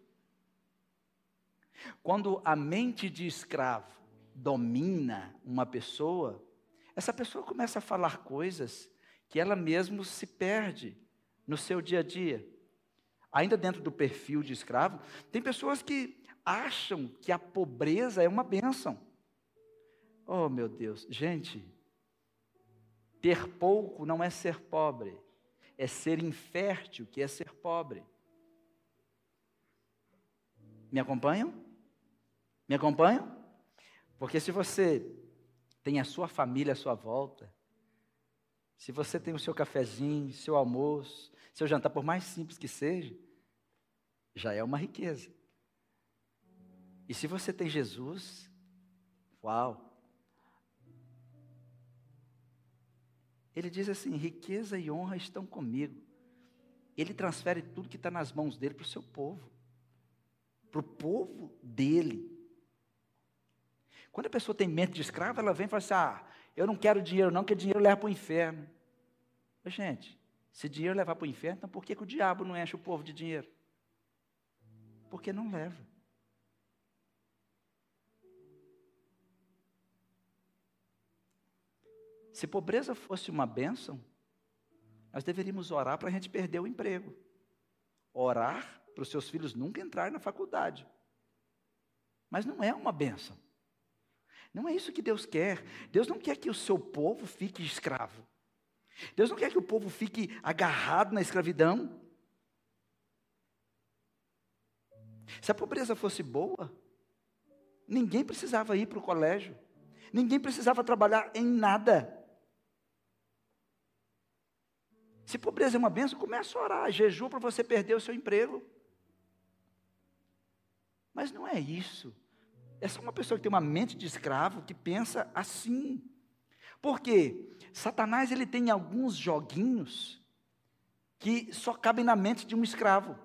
Quando a mente de escravo domina uma pessoa, essa pessoa começa a falar coisas que ela mesma se perde no seu dia a dia. Ainda dentro do perfil de escravo, tem pessoas que acham que a pobreza é uma bênção. Oh, meu Deus, gente, ter pouco não é ser pobre, é ser infértil que é ser pobre. Me acompanham? Me acompanham? Porque se você tem a sua família à sua volta, se você tem o seu cafezinho, seu almoço, seu jantar, por mais simples que seja, já é uma riqueza. E se você tem Jesus, uau! Ele diz assim: riqueza e honra estão comigo. Ele transfere tudo que está nas mãos dele para o seu povo, para o povo dele. Quando a pessoa tem mente de escravo, ela vem e fala assim: ah, eu não quero dinheiro, não, porque dinheiro leva para o inferno. Mas, gente, se dinheiro levar para o inferno, então por que, que o diabo não enche o povo de dinheiro? Porque não leva. Se pobreza fosse uma bênção, nós deveríamos orar para a gente perder o emprego. Orar para os seus filhos nunca entrarem na faculdade. Mas não é uma bênção. Não é isso que Deus quer. Deus não quer que o seu povo fique escravo. Deus não quer que o povo fique agarrado na escravidão. Se a pobreza fosse boa, ninguém precisava ir para o colégio, ninguém precisava trabalhar em nada. Se pobreza é uma benção, comece a orar, jejum para você perder o seu emprego. Mas não é isso. É uma pessoa que tem uma mente de escravo que pensa assim. Porque Satanás ele tem alguns joguinhos que só cabem na mente de um escravo.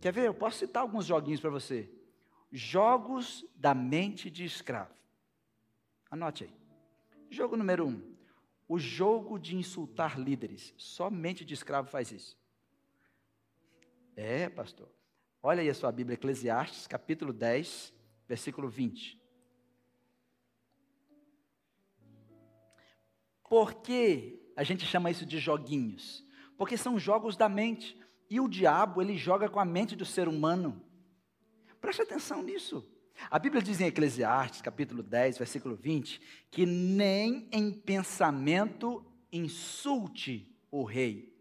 Quer ver? Eu posso citar alguns joguinhos para você. Jogos da mente de escravo. Anote aí. Jogo número um. O jogo de insultar líderes. Somente de escravo faz isso. É, pastor. Olha aí a sua Bíblia, Eclesiastes, capítulo 10, versículo 20. Por que a gente chama isso de joguinhos? Porque são jogos da mente. E o diabo, ele joga com a mente do ser humano. Preste atenção nisso. A Bíblia diz em Eclesiastes, capítulo 10, versículo 20, que nem em pensamento insulte o rei.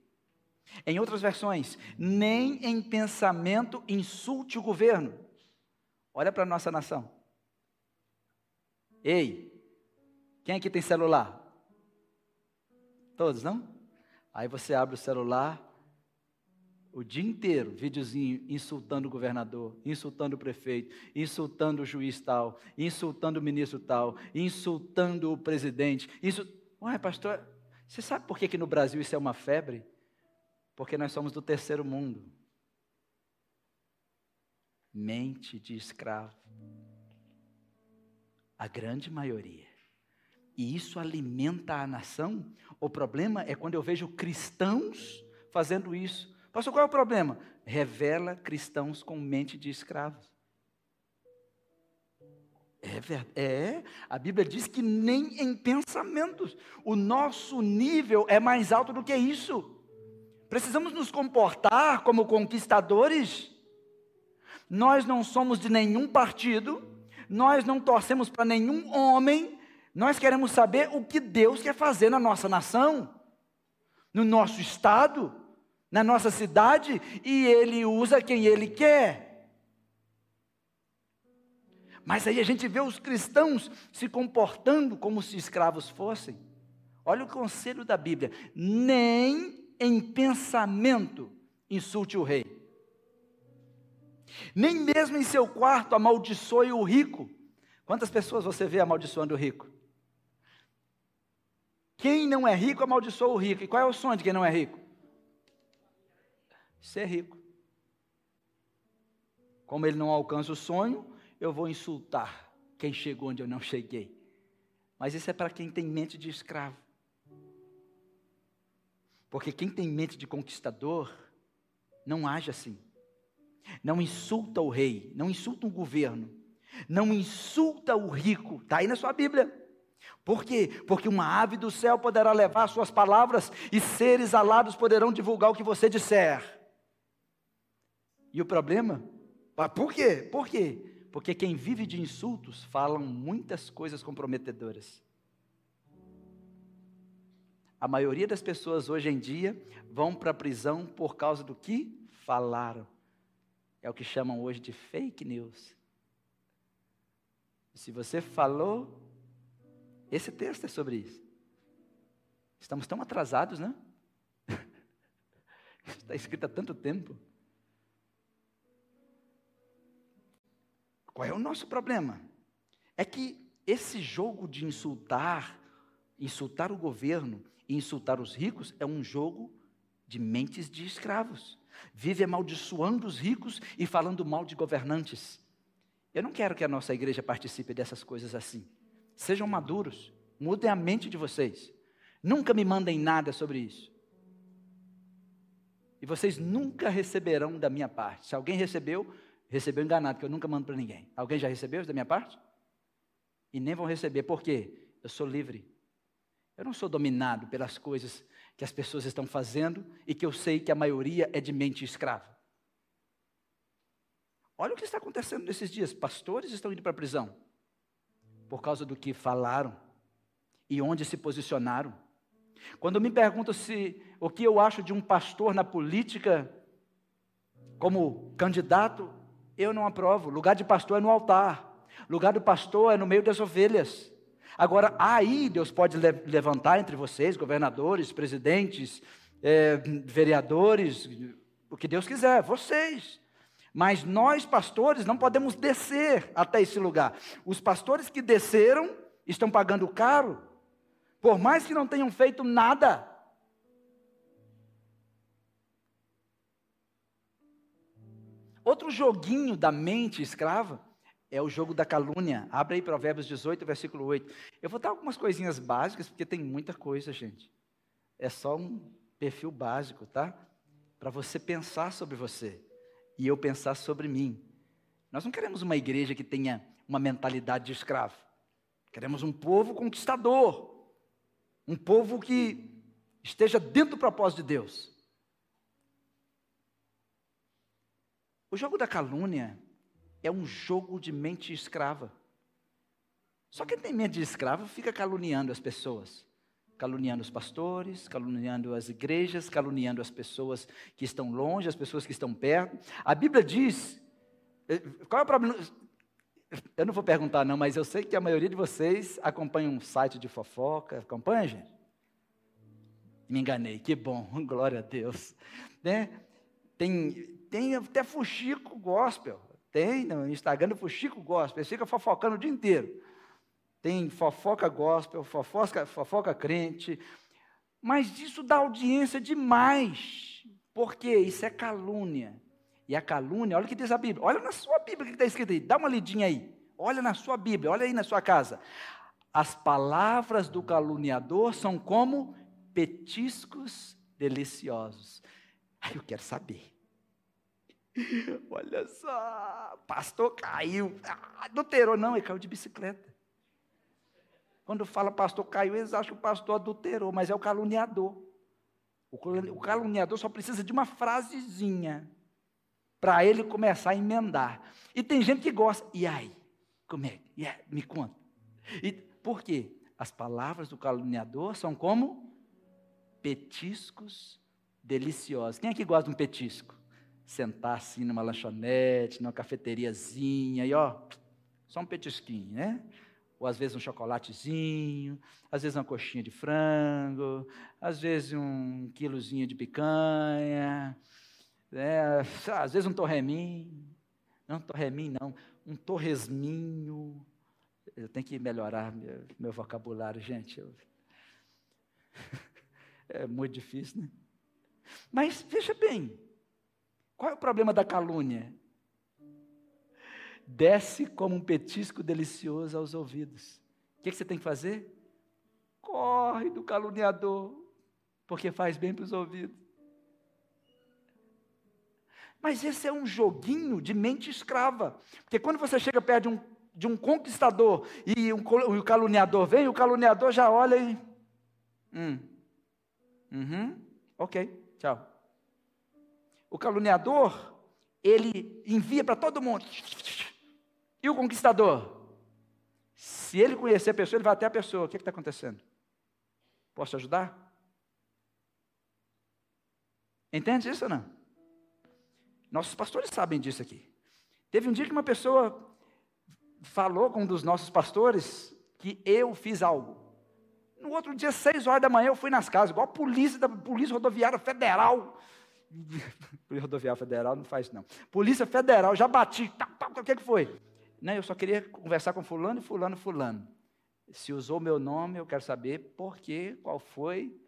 Em outras versões, nem em pensamento insulte o governo. Olha para a nossa nação. Ei, quem aqui tem celular? Todos, não? Aí você abre o celular, o dia inteiro, videozinho insultando o governador, insultando o prefeito, insultando o juiz tal, insultando o ministro tal, insultando o presidente. Isso, ué, pastor, você sabe por que, que no Brasil isso é uma febre? Porque nós somos do terceiro mundo. Mente de escravo. A grande maioria e isso alimenta a nação. O problema é quando eu vejo cristãos fazendo isso. Pastor, qual é o problema? Revela cristãos com mente de escravos. É, verdade, é, a Bíblia diz que nem em pensamentos. O nosso nível é mais alto do que isso. Precisamos nos comportar como conquistadores. Nós não somos de nenhum partido, nós não torcemos para nenhum homem, nós queremos saber o que Deus quer fazer na nossa nação, no nosso estado, na nossa cidade, e Ele usa quem Ele quer. Mas aí a gente vê os cristãos se comportando como se escravos fossem. Olha o conselho da Bíblia: nem em pensamento insulte o rei, nem mesmo em seu quarto amaldiçoe o rico. Quantas pessoas você vê amaldiçoando o rico? Quem não é rico amaldiçoa o rico. E qual é o sonho de quem não é rico? Ser rico. Como ele não alcança o sonho, eu vou insultar quem chegou onde eu não cheguei. Mas isso é para quem tem mente de escravo. Porque quem tem mente de conquistador não age assim. Não insulta o rei, não insulta o governo, não insulta o rico. Está aí na sua Bíblia. Por quê? Porque uma ave do céu poderá levar suas palavras e seres alados poderão divulgar o que você disser. E o problema? Por quê? Por quê? Porque quem vive de insultos falam muitas coisas comprometedoras. A maioria das pessoas hoje em dia vão para a prisão por causa do que falaram. É o que chamam hoje de fake news. Se você falou, esse texto é sobre isso. Estamos tão atrasados, né? (laughs) Está escrito há tanto tempo. Qual é o nosso problema? É que esse jogo de insultar, insultar o governo e insultar os ricos é um jogo de mentes de escravos. Vive amaldiçoando os ricos e falando mal de governantes. Eu não quero que a nossa igreja participe dessas coisas assim. Sejam maduros, mudem a mente de vocês. Nunca me mandem nada sobre isso. E vocês nunca receberão da minha parte. Se alguém recebeu, recebeu enganado, que eu nunca mando para ninguém. Alguém já recebeu isso da minha parte? E nem vão receber, por quê? Eu sou livre. Eu não sou dominado pelas coisas que as pessoas estão fazendo e que eu sei que a maioria é de mente escrava. Olha o que está acontecendo nesses dias. Pastores estão indo para a prisão por causa do que falaram e onde se posicionaram. Quando me perguntam se o que eu acho de um pastor na política como candidato, eu não aprovo. Lugar de pastor é no altar. Lugar do pastor é no meio das ovelhas. Agora, aí Deus pode levantar entre vocês, governadores, presidentes, é, vereadores, o que Deus quiser, vocês. Mas nós, pastores, não podemos descer até esse lugar. Os pastores que desceram estão pagando caro, por mais que não tenham feito nada. Outro joguinho da mente escrava é o jogo da calúnia. Abre aí Provérbios 18, versículo 8. Eu vou dar algumas coisinhas básicas, porque tem muita coisa, gente. É só um perfil básico, tá? Para você pensar sobre você e eu pensar sobre mim. Nós não queremos uma igreja que tenha uma mentalidade de escravo. Queremos um povo conquistador. Um povo que esteja dentro do propósito de Deus. O jogo da calúnia é um jogo de mente escrava. Só quem tem mente de escravo fica caluniando as pessoas, caluniando os pastores, caluniando as igrejas, caluniando as pessoas que estão longe, as pessoas que estão perto. A Bíblia diz. Eh, qual é o problema? Eu não vou perguntar, não, mas eu sei que a maioria de vocês acompanha um site de fofoca. Acompanha, gente? Me enganei, que bom, (laughs) glória a Deus. Né? Tem, tem até fuxico gospel. Tem no Instagram do fuxico gospel. Ele fica fofocando o dia inteiro. Tem fofoca gospel, fofoca, fofoca crente. Mas isso dá audiência demais. Porque isso é calúnia. E a calúnia, olha o que diz a Bíblia. Olha na sua Bíblia o que está escrito aí. Dá uma lidinha aí. Olha na sua Bíblia, olha aí na sua casa. As palavras do caluniador são como petiscos deliciosos. Aí eu quero saber. (laughs) Olha só, pastor caiu. Ah, adulterou, não, ele caiu de bicicleta. Quando fala pastor caiu, eles acham que o pastor adulterou, mas é o caluniador. O caluniador só precisa de uma frasezinha para ele começar a emendar. E tem gente que gosta. E aí? Como é? Yeah, me conta. E por quê? As palavras do caluniador são como petiscos deliciosos. Quem é que gosta de um petisco? Sentar assim numa lanchonete, numa cafeteriazinha, e ó, só um petisquinho, né? Ou às vezes um chocolatezinho, às vezes uma coxinha de frango, às vezes um quilozinho de picanha, né? às vezes um torreminho, não torreminho não, um torresminho. Eu tenho que melhorar meu, meu vocabulário, gente. Eu... (laughs) É muito difícil, né? Mas veja bem, qual é o problema da calúnia? Desce como um petisco delicioso aos ouvidos. O que, você tem que fazer? Corre do caluniador, porque faz bem para os ouvidos. Mas esse é um joguinho de mente escrava. Porque quando você chega perto de um, de um conquistador e um, o caluniador vem, o caluniador já olha e. Hum. Uhum. Ok, tchau. O caluniador, ele envia para todo mundo. E o conquistador? Se ele conhecer a pessoa, ele vai até a pessoa. O que está acontecendo? Posso ajudar? Entende isso ou não? Nossos pastores sabem disso aqui. Teve um dia que uma pessoa falou com um dos nossos pastores que eu fiz algo. No outro dia, seis horas da manhã, eu fui nas casas, igual a polícia da Polícia Rodoviária Federal. (laughs) Rodoviária Federal não faz não. Polícia Federal, já bati. Tá, tá, o que, que foi? Não, eu só queria conversar com fulano, fulano, fulano. Se usou meu nome, eu quero saber por quê, qual foi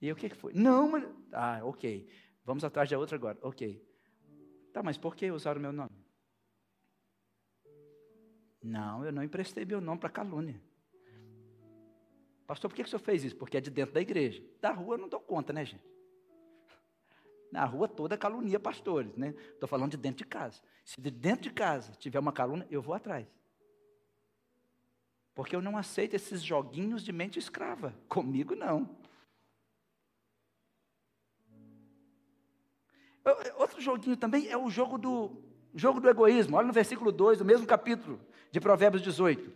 e o que, que foi. Não, mas... Ah, ok. Vamos atrás de outra agora. Ok. Tá, mas por que usaram meu nome? Não, eu não emprestei meu nome para calúnia. Pastor, por que, que o senhor fez isso? Porque é de dentro da igreja. Da rua eu não dou conta, né, gente? Na rua toda calunia pastores, né? Estou falando de dentro de casa. Se de dentro de casa tiver uma calúnia, eu vou atrás. Porque eu não aceito esses joguinhos de mente escrava. (laughs) Comigo não. Outro joguinho também é o jogo do, jogo do egoísmo. Olha no versículo 2 do mesmo capítulo de Provérbios 18.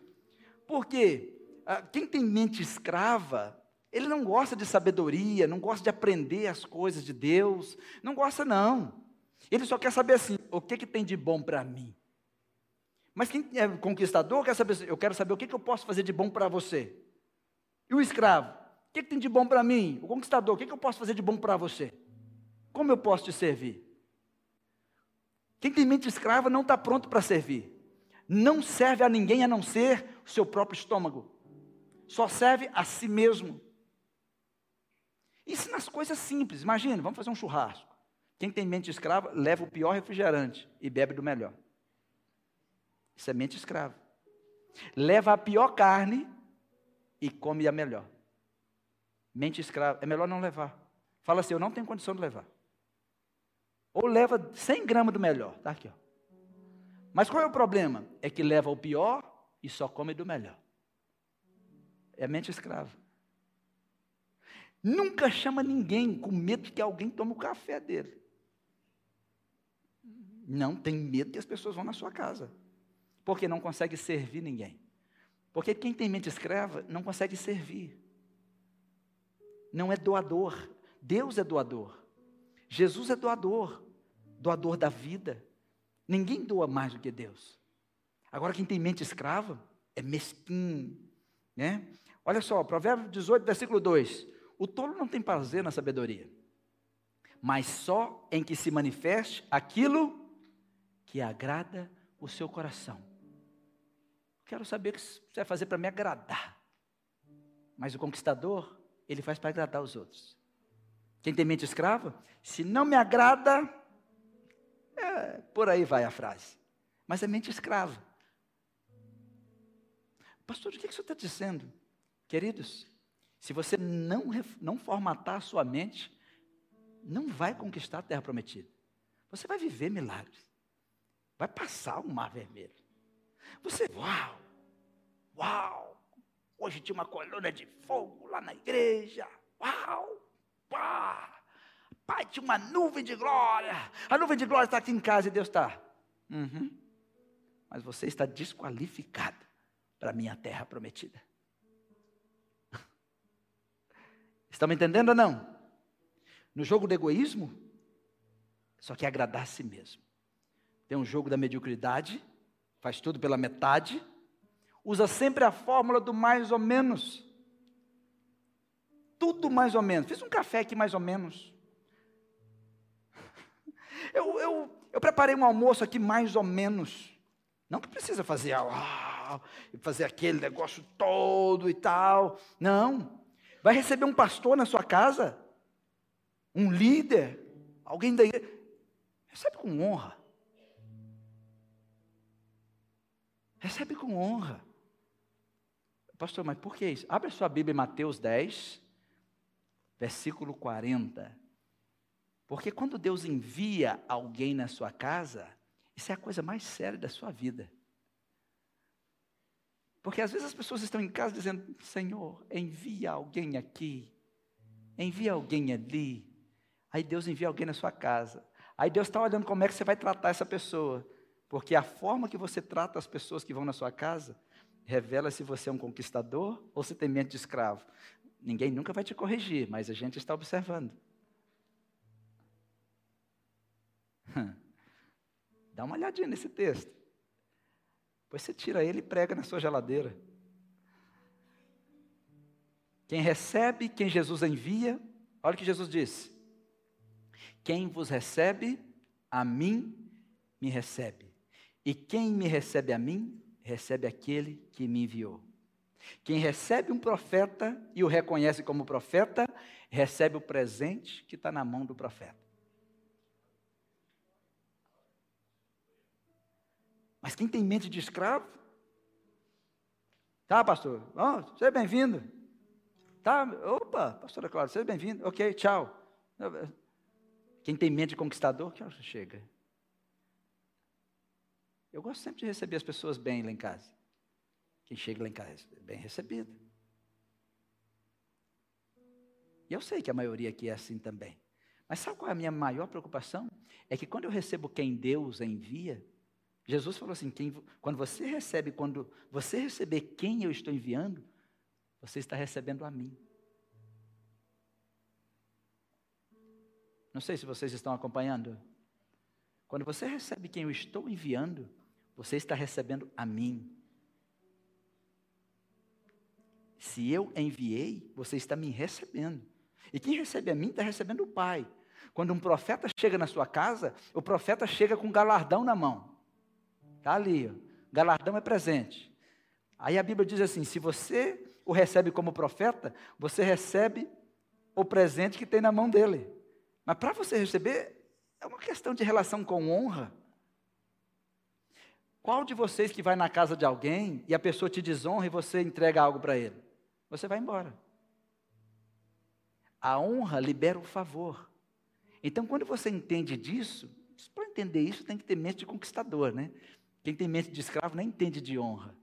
Porque ah, quem tem mente escrava, ele não gosta de sabedoria, não gosta de aprender as coisas de Deus, não gosta não. Ele só quer saber assim, o que, que tem de bom para mim? Mas quem é conquistador quer saber, eu quero saber o que, que eu posso fazer de bom para você. E o escravo, o que, que tem de bom para mim? O conquistador, o que, que eu posso fazer de bom para você? Como eu posso te servir? Quem tem mente escrava não está pronto para servir. Não serve a ninguém a não ser o seu próprio estômago. Só serve a si mesmo. Isso nas coisas simples. Imagina, vamos fazer um churrasco. Quem tem mente escrava leva o pior refrigerante e bebe do melhor. Isso é mente escrava. Leva a pior carne e come a melhor. Mente escrava, é melhor não levar. Fala assim, eu não tenho condição de levar. Ou leva 100 gramas do melhor. Está aqui, ó. Mas qual é o problema? É que leva o pior e só come do melhor. É mente escrava. Nunca chama ninguém com medo de que alguém tome o café dele. Não tem medo que as pessoas vão na sua casa. Porque não consegue servir ninguém. Porque quem tem mente escrava não consegue servir. Não é doador. Deus é doador. Jesus é doador, doador da vida. Ninguém doa mais do que Deus. Agora, quem tem mente escrava é mesquinho, né? Olha só, Provérbio 18, versículo 2: O tolo não tem prazer na sabedoria, mas só em que se manifeste aquilo que agrada o seu coração. Quero saber o que você vai fazer para me agradar. Mas o conquistador, ele faz para agradar os outros. Quem tem mente escrava? Se não me agrada, é, por aí vai a frase. Mas é mente escrava. Pastor, o que, que o senhor está dizendo? Queridos, se você não, não formatar a sua mente, não vai conquistar a terra prometida. Você vai viver milagres. Vai passar o mar vermelho. Você, uau, uau, hoje tinha uma coluna de fogo lá na igreja. Uau, Pá! Pai, tinha uma nuvem de glória. A nuvem de glória está aqui em casa e Deus está. Uhum. Mas você está desqualificado para a minha terra prometida. Estão me entendendo ou não? No jogo do egoísmo, só quer agradar a si mesmo. Tem um jogo da mediocridade, faz tudo pela metade, usa sempre a fórmula do mais ou menos tudo mais ou menos. Fiz um café aqui mais ou menos. (laughs) Eu, eu, eu preparei um almoço aqui mais ou menos. Não que precisa fazer, ah, fazer aquele negócio todo e tal. Não. Vai receber um pastor na sua casa, um líder, alguém da igreja. Recebe com honra. Recebe com honra. Pastor, mas por que isso? Abre a sua Bíblia em Mateus 10, versículo 40. Porque quando Deus envia alguém na sua casa, isso é a coisa mais séria da sua vida. Porque às vezes as pessoas estão em casa dizendo: Senhor, envia alguém aqui, envia alguém ali. Aí Deus envia alguém na sua casa. Aí Deus está olhando como é que você vai tratar essa pessoa. Porque a forma que você trata as pessoas que vão na sua casa revela se você é um conquistador ou se tem mente de escravo. Ninguém nunca vai te corrigir, mas a gente está observando. Dá uma olhadinha nesse texto. Depois você tira ele e prega na sua geladeira. Quem recebe, quem Jesus envia, olha o que Jesus disse: Quem vos recebe, a mim me recebe. E quem me recebe a mim, recebe aquele que me enviou. Quem recebe um profeta e o reconhece como profeta, recebe o presente que está na mão do profeta. Mas quem tem mente de escravo, tá, pastor? Oh, seja bem-vindo. Tá, opa, pastora Cláudia, seja bem-vindo. Ok, tchau. Quem tem mente de conquistador, que hora chega? Eu gosto sempre de receber as pessoas bem lá em casa. Quem chega lá em casa é bem recebido. E eu sei que a maioria aqui é assim também. Mas sabe qual é a minha maior preocupação? É que quando eu recebo quem Deus envia, Jesus falou assim: quem, quando você recebe, quando você receber quem eu estou enviando, você está recebendo a mim. Não sei se vocês estão acompanhando. Quando você recebe quem eu estou enviando, você está recebendo a mim. Se eu enviei, você está me recebendo. E quem recebe a mim está recebendo o Pai. Quando um profeta chega na sua casa, o profeta chega com um galardão na mão. Está ali, ó. galardão é presente. Aí a Bíblia diz assim: se você o recebe como profeta, você recebe o presente que tem na mão dele. Mas para você receber, é uma questão de relação com honra. Qual de vocês que vai na casa de alguém e a pessoa te desonra e você entrega algo para ele? Você vai embora. A honra libera o favor. Então, quando você entende disso, para entender isso tem que ter mente de conquistador, né? Quem tem mente de escravo nem entende de honra.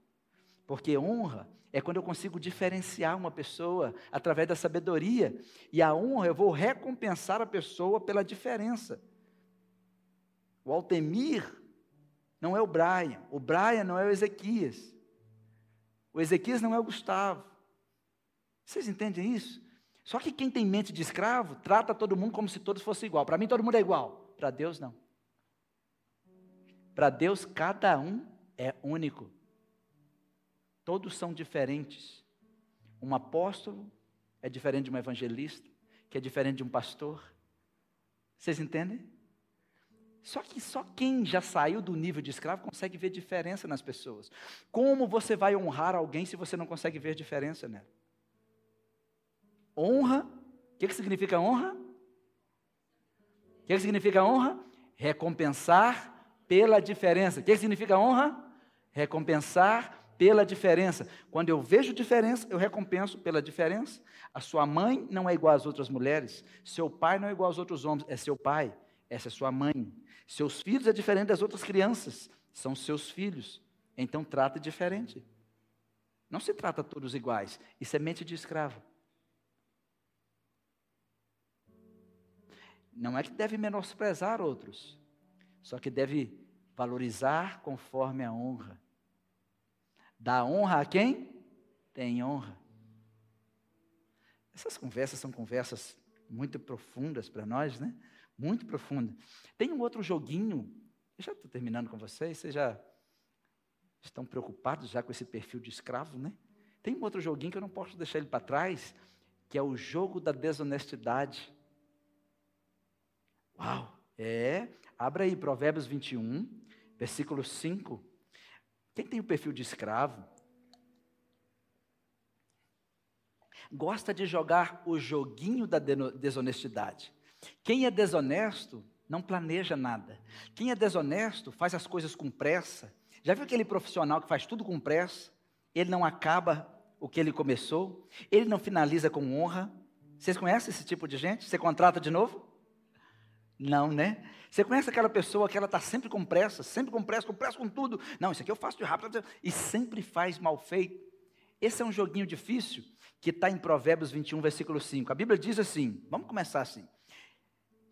Porque honra é quando eu consigo diferenciar uma pessoa através da sabedoria. E a honra, eu vou recompensar a pessoa pela diferença. O Altemir não é o Brian, o Brian não é o Ezequias, o Ezequias não é o Gustavo. Vocês entendem isso? Só que quem tem mente de escravo trata todo mundo como se todos fossem igual. Para mim todo mundo é igual, para Deus não. Para Deus cada um é único. Todos são diferentes. Um apóstolo é diferente de um evangelista, que é diferente de um pastor. Vocês entendem? Só que só quem já saiu do nível de escravo consegue ver diferença nas pessoas. Como você vai honrar alguém se você não consegue ver diferença nela? Honra, o que, que significa honra? O que, que significa honra? Recompensar pela diferença. O que, significa honra? Recompensar pela diferença. Quando eu vejo diferença, eu recompenso pela diferença. A sua mãe não é igual às outras mulheres, seu pai não é igual aos outros homens, é seu pai, essa é sua mãe. Seus filhos é diferente das outras crianças, são seus filhos. Então trata diferente. Não se trata todos iguais. Isso é mente de escravo. Não é que deve menosprezar outros, só que deve valorizar conforme a honra. Dá honra a quem? Tem honra. Essas conversas são conversas muito profundas para nós, né? muito profunda. Tem um outro joguinho, eu já estou terminando com vocês, vocês já estão preocupados já com esse perfil de escravo, né? Tem um outro joguinho que eu não posso deixar ele para trás, que é o jogo da desonestidade. Uau! É, abra aí Provérbios 21, versículo 5. Quem tem o perfil de escravo, gosta de jogar o joguinho da desonestidade. Quem é desonesto não planeja nada. Quem é desonesto faz as coisas com pressa. Já viu aquele profissional que faz tudo com pressa? Ele não acaba o que ele começou, ele não finaliza com honra. Vocês conhecem esse tipo de gente? Você contrata de novo? Não, né? Você conhece aquela pessoa que ela está sempre com pressa, sempre com pressa, com pressa com tudo. Não, isso aqui eu faço de rápido. E sempre faz mal feito. Esse é um joguinho difícil que está em Provérbios 21, versículo 5. A Bíblia diz assim: vamos começar assim.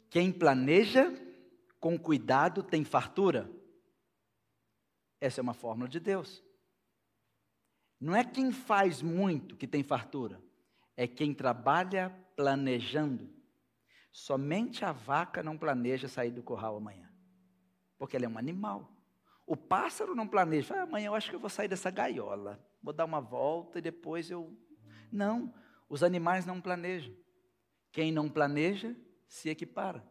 Quem planeja com cuidado tem fartura. Essa é uma fórmula de Deus. Não é quem faz muito que tem fartura, é quem trabalha planejando. Somente a vaca não planeja sair do curral amanhã, porque ela é um animal. O pássaro não planeja, ah, amanhã eu acho que eu vou sair dessa gaiola, vou dar uma volta e depois eu. Não, os animais não planejam. Quem não planeja, se equipara.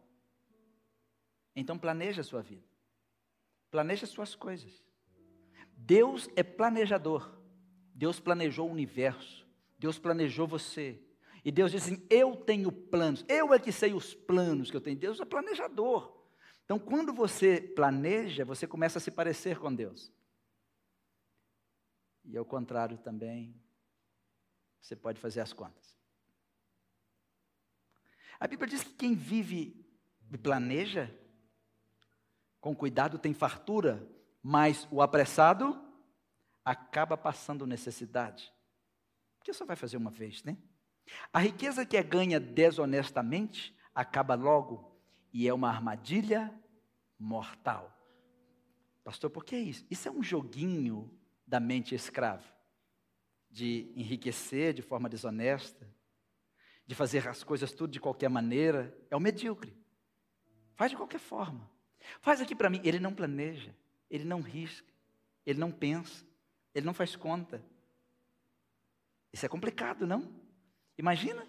Então planeja a sua vida. Planeja as suas coisas. Deus é planejador. Deus planejou o universo. Deus planejou você. E Deus diz assim: Eu tenho planos. Eu é que sei os planos que eu tenho. Deus é planejador. Então, quando você planeja, você começa a se parecer com Deus. E ao contrário também, você pode fazer as contas. A Bíblia diz que quem vive e planeja, com cuidado tem fartura, mas o apressado acaba passando necessidade. Porque só vai fazer uma vez, né? A riqueza que é ganha desonestamente acaba logo e é uma armadilha mortal. Pastor, por que isso? Isso é um joguinho da mente escrava de enriquecer de forma desonesta, de fazer as coisas tudo de qualquer maneira. É o medíocre. Faz de qualquer forma. Faz aqui para mim. Ele não planeja, ele não risca, ele não pensa, ele não faz conta. Isso é complicado, não? Imagina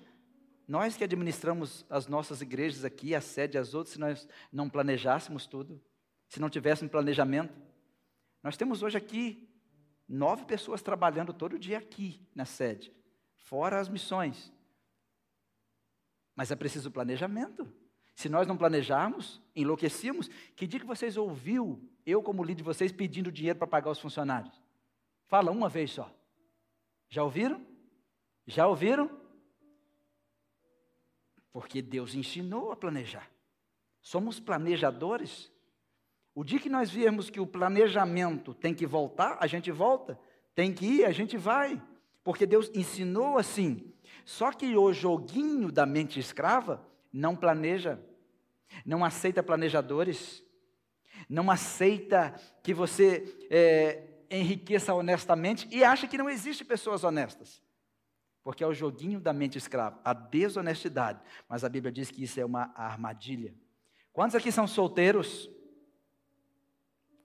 nós que administramos as nossas igrejas aqui, a sede e as outras, se nós não planejássemos tudo, se não tivéssemos planejamento. Nós temos hoje aqui nove pessoas trabalhando todo dia aqui na sede, fora as missões. Mas é preciso planejamento. Se nós não planejarmos, enlouquecemos. Que dia que vocês ouviu eu, como líder de vocês, pedindo dinheiro para pagar os funcionários? Fala uma vez só. Já ouviram? Já ouviram? Porque Deus ensinou a planejar. Somos planejadores. O dia que nós viermos que o planejamento tem que voltar, a gente volta. Tem que ir, a gente vai. Porque Deus ensinou assim. Só que o joguinho da mente escrava não planeja, não aceita planejadores, não aceita que você é, enriqueça honestamente e acha que não existe pessoas honestas. Porque é o joguinho da mente escrava, a desonestidade. Mas a Bíblia diz que isso é uma armadilha. Quantos aqui são solteiros?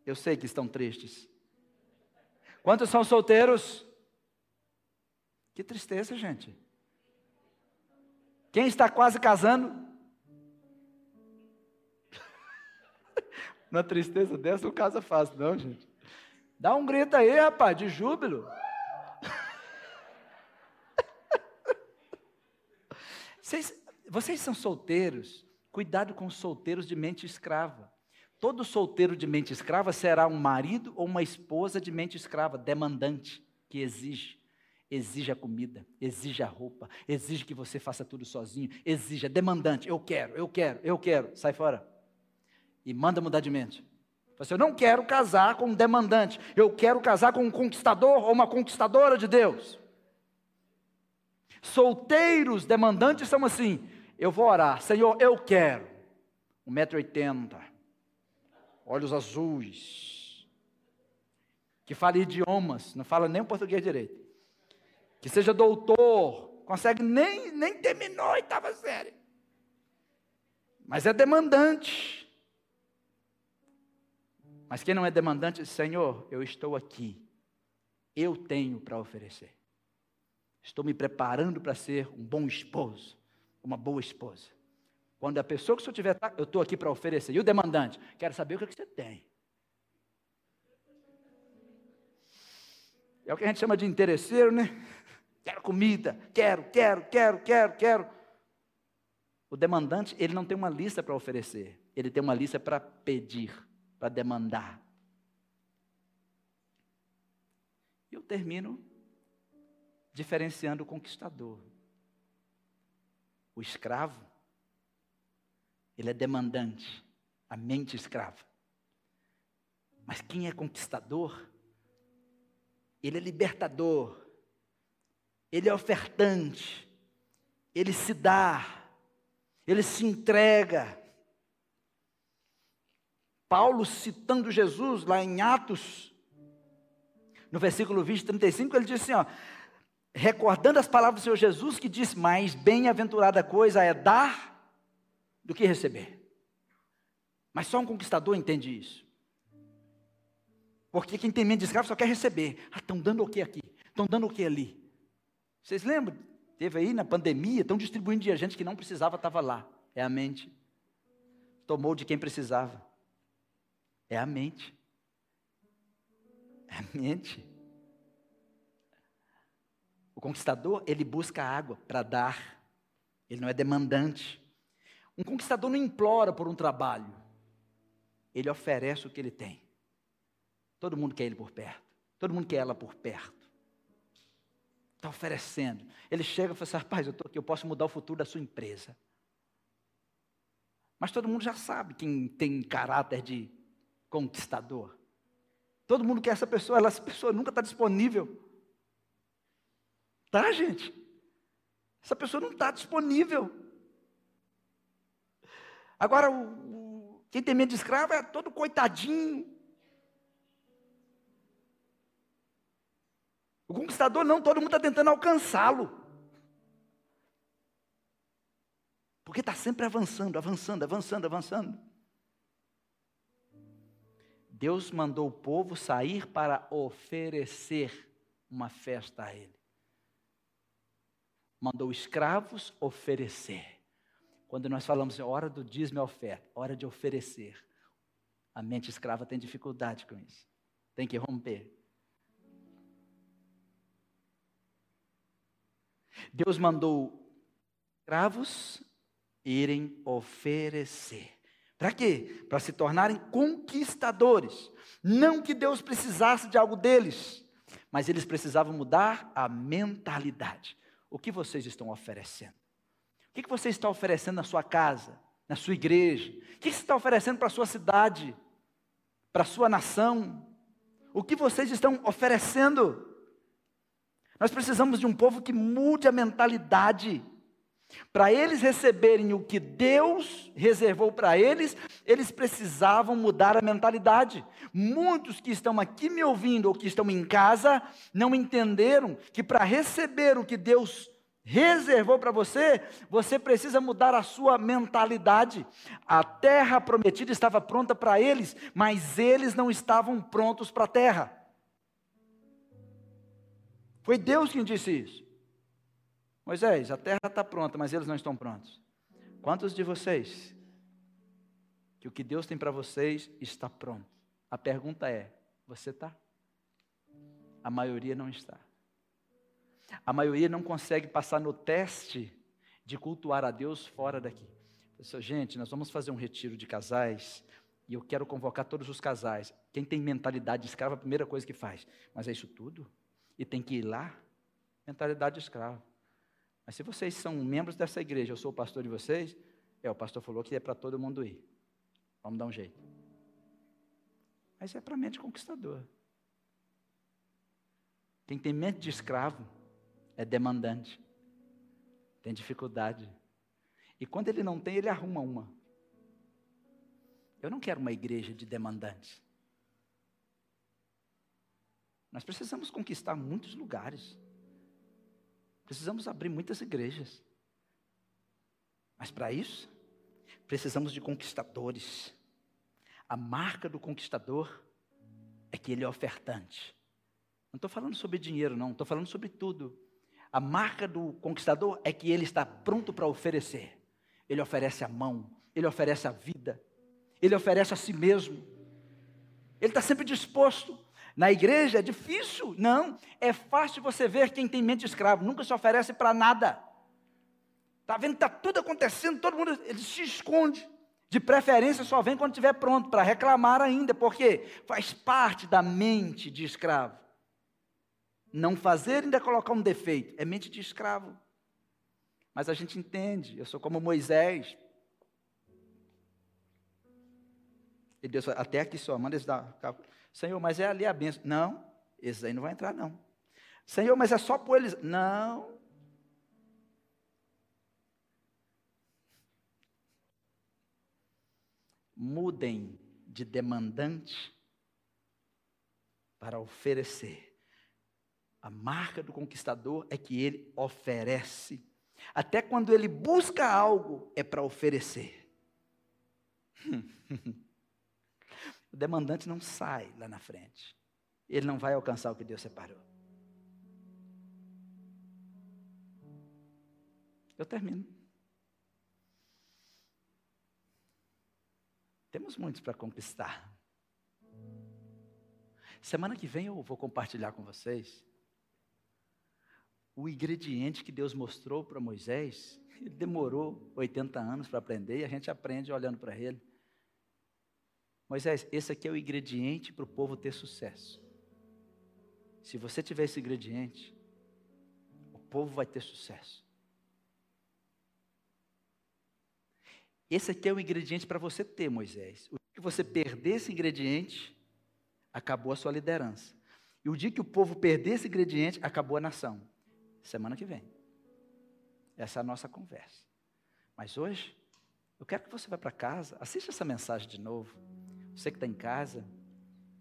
Eu sei que estão tristes. Quantos são solteiros? Que tristeza, gente. Quem está quase casando? (laughs) Na tristeza dessa, não casa fácil, não, gente. Dá um grito aí, rapaz, de júbilo. Vocês, vocês são solteiros, cuidado com os solteiros de mente escrava. Todo solteiro de mente escrava será um marido ou uma esposa de mente escrava, demandante, que exige. Exige a comida, exige a roupa, exige que você faça tudo sozinho, exige, é demandante. Eu quero, eu quero, eu quero. Sai fora. E manda mudar de mente. Você, eu não quero casar com um demandante, eu quero casar com um conquistador ou uma conquistadora de Deus. Solteiros demandantes são assim: eu vou orar, Senhor, eu quero. 1,80m, olhos azuis, que fale idiomas, não fala nem o português direito, que seja doutor, consegue nem, nem terminou a oitava série, mas é demandante. Mas quem não é demandante, Senhor, eu estou aqui, eu tenho para oferecer. Estou me preparando para ser um bom esposo, uma boa esposa. Quando a pessoa que o senhor tiver, eu estou aqui para oferecer. E o demandante, quero saber o que, é que você tem. É o que a gente chama de interesseiro, né? Quero comida, quero, quero, quero, quero, quero. O demandante, ele não tem uma lista para oferecer, ele tem uma lista para pedir para demandar. Eu termino diferenciando o conquistador. O escravo, ele é demandante, a mente escrava. Mas quem é conquistador, ele é libertador, ele é ofertante, ele se dá, ele se entrega, Paulo, citando Jesus lá em Atos No versículo 20, 35, ele diz assim: ó, recordando as palavras do Senhor Jesus, que diz: Mais bem-aventurada coisa é dar do que receber. Mas só um conquistador entende isso. Porque quem tem mente de escravo só quer receber. Ah, estão dando o que aqui? Estão dando o que ali? Vocês lembram? Teve aí na pandemia, estão distribuindo de gente que não precisava, estava lá. É a mente. Tomou de quem precisava. É a mente. É a mente. Conquistador, ele busca água para dar. Ele não é demandante. Um conquistador não implora por um trabalho. Ele oferece o que ele tem. Todo mundo quer ele por perto. Todo mundo quer ela por perto. Está oferecendo. Ele chega e fala assim: rapaz, eu estou aqui, eu posso mudar o futuro da sua empresa. Mas todo mundo já sabe quem tem caráter de conquistador. Todo mundo quer essa pessoa, essa pessoa nunca está disponível. Tá, gente? Essa pessoa não está disponível. Agora, o, o, quem tem medo de escravo é todo coitadinho, O conquistador não, todo mundo está tentando alcançá-lo. Porque está sempre avançando, avançando, avançando, avançando. Deus mandou o povo sair para oferecer uma festa a ele. Mandou escravos oferecer. Quando nós falamos hora do dízimo e oferta, hora de oferecer, a mente escrava tem dificuldade com isso. Tem que romper. Deus mandou escravos irem oferecer. Para quê? Para se tornarem conquistadores. Não que Deus precisasse de algo deles, mas eles precisavam mudar a mentalidade. O que vocês estão oferecendo? O que você está oferecendo na sua casa, na sua igreja? O que você está oferecendo para a sua cidade, para a sua nação? O que vocês estão oferecendo? Nós precisamos de um povo que mude a mentalidade. Para eles receberem o que Deus reservou para eles, eles precisavam mudar a mentalidade. Muitos que estão aqui me ouvindo ou que estão em casa não entenderam que para receber o que Deus reservou para você, você precisa mudar a sua mentalidade. A terra prometida estava pronta para eles, mas eles não estavam prontos para a terra. Foi Deus quem disse isso. Moisés, a terra está pronta, mas eles não estão prontos. Quantos de vocês que o que Deus tem para vocês está pronto? A pergunta é: você está? A maioria não está. A maioria não consegue passar no teste de cultuar a Deus fora daqui. Pessoal, gente, nós vamos fazer um retiro de casais e eu quero convocar todos os casais. Quem tem mentalidade escrava, a primeira coisa que faz. Mas é isso tudo? e tem que ir lá, mentalidade de escravo. Mas se vocês são membros dessa igreja, eu sou o pastor de vocês, é, o pastor falou que é para todo mundo ir. Vamos dar um jeito. Mas é para mente conquistador. Quem tem mente de escravo é demandante. Tem dificuldade. E quando ele não tem, ele arruma uma. Eu não quero uma igreja de demandantes. Nós precisamos conquistar muitos lugares. Precisamos abrir muitas igrejas. Mas para isso, precisamos de conquistadores. A marca do conquistador é que ele é ofertante. Não estou falando sobre dinheiro, não, estou falando sobre tudo. A marca do conquistador é que ele está pronto para oferecer. Ele oferece a mão, ele oferece a vida, ele oferece a si mesmo. Ele está sempre disposto. Na igreja é difícil? Não. É fácil você ver quem tem mente de escravo, nunca se oferece para nada. Está vendo está tudo acontecendo, todo mundo ele se esconde. De preferência só vem quando estiver pronto, para reclamar ainda, porque faz parte da mente de escravo. Não fazer ainda colocar um defeito, é mente de escravo. Mas a gente entende, eu sou como Moisés. E Deus, até aqui só, manda esse dar. Senhor, mas é ali a benção. Não, esses aí não vão entrar, não. Senhor, mas é só por eles. Não. Mudem de demandante para oferecer. A marca do conquistador é que ele oferece. Até quando ele busca algo, é para oferecer. (laughs) o demandante não sai lá na frente. Ele não vai alcançar o que Deus separou. Eu termino. Temos muitos para conquistar. Semana que vem eu vou compartilhar com vocês o ingrediente que Deus mostrou para Moisés, ele demorou 80 anos para aprender e a gente aprende olhando para ele. Moisés, esse aqui é o ingrediente para o povo ter sucesso. Se você tiver esse ingrediente, o povo vai ter sucesso. Esse aqui é o ingrediente para você ter, Moisés. O dia que você perder esse ingrediente, acabou a sua liderança. E o dia que o povo perder esse ingrediente, acabou a nação semana que vem. Essa é a nossa conversa. Mas hoje, eu quero que você vá para casa, assista essa mensagem de novo. Você que está em casa,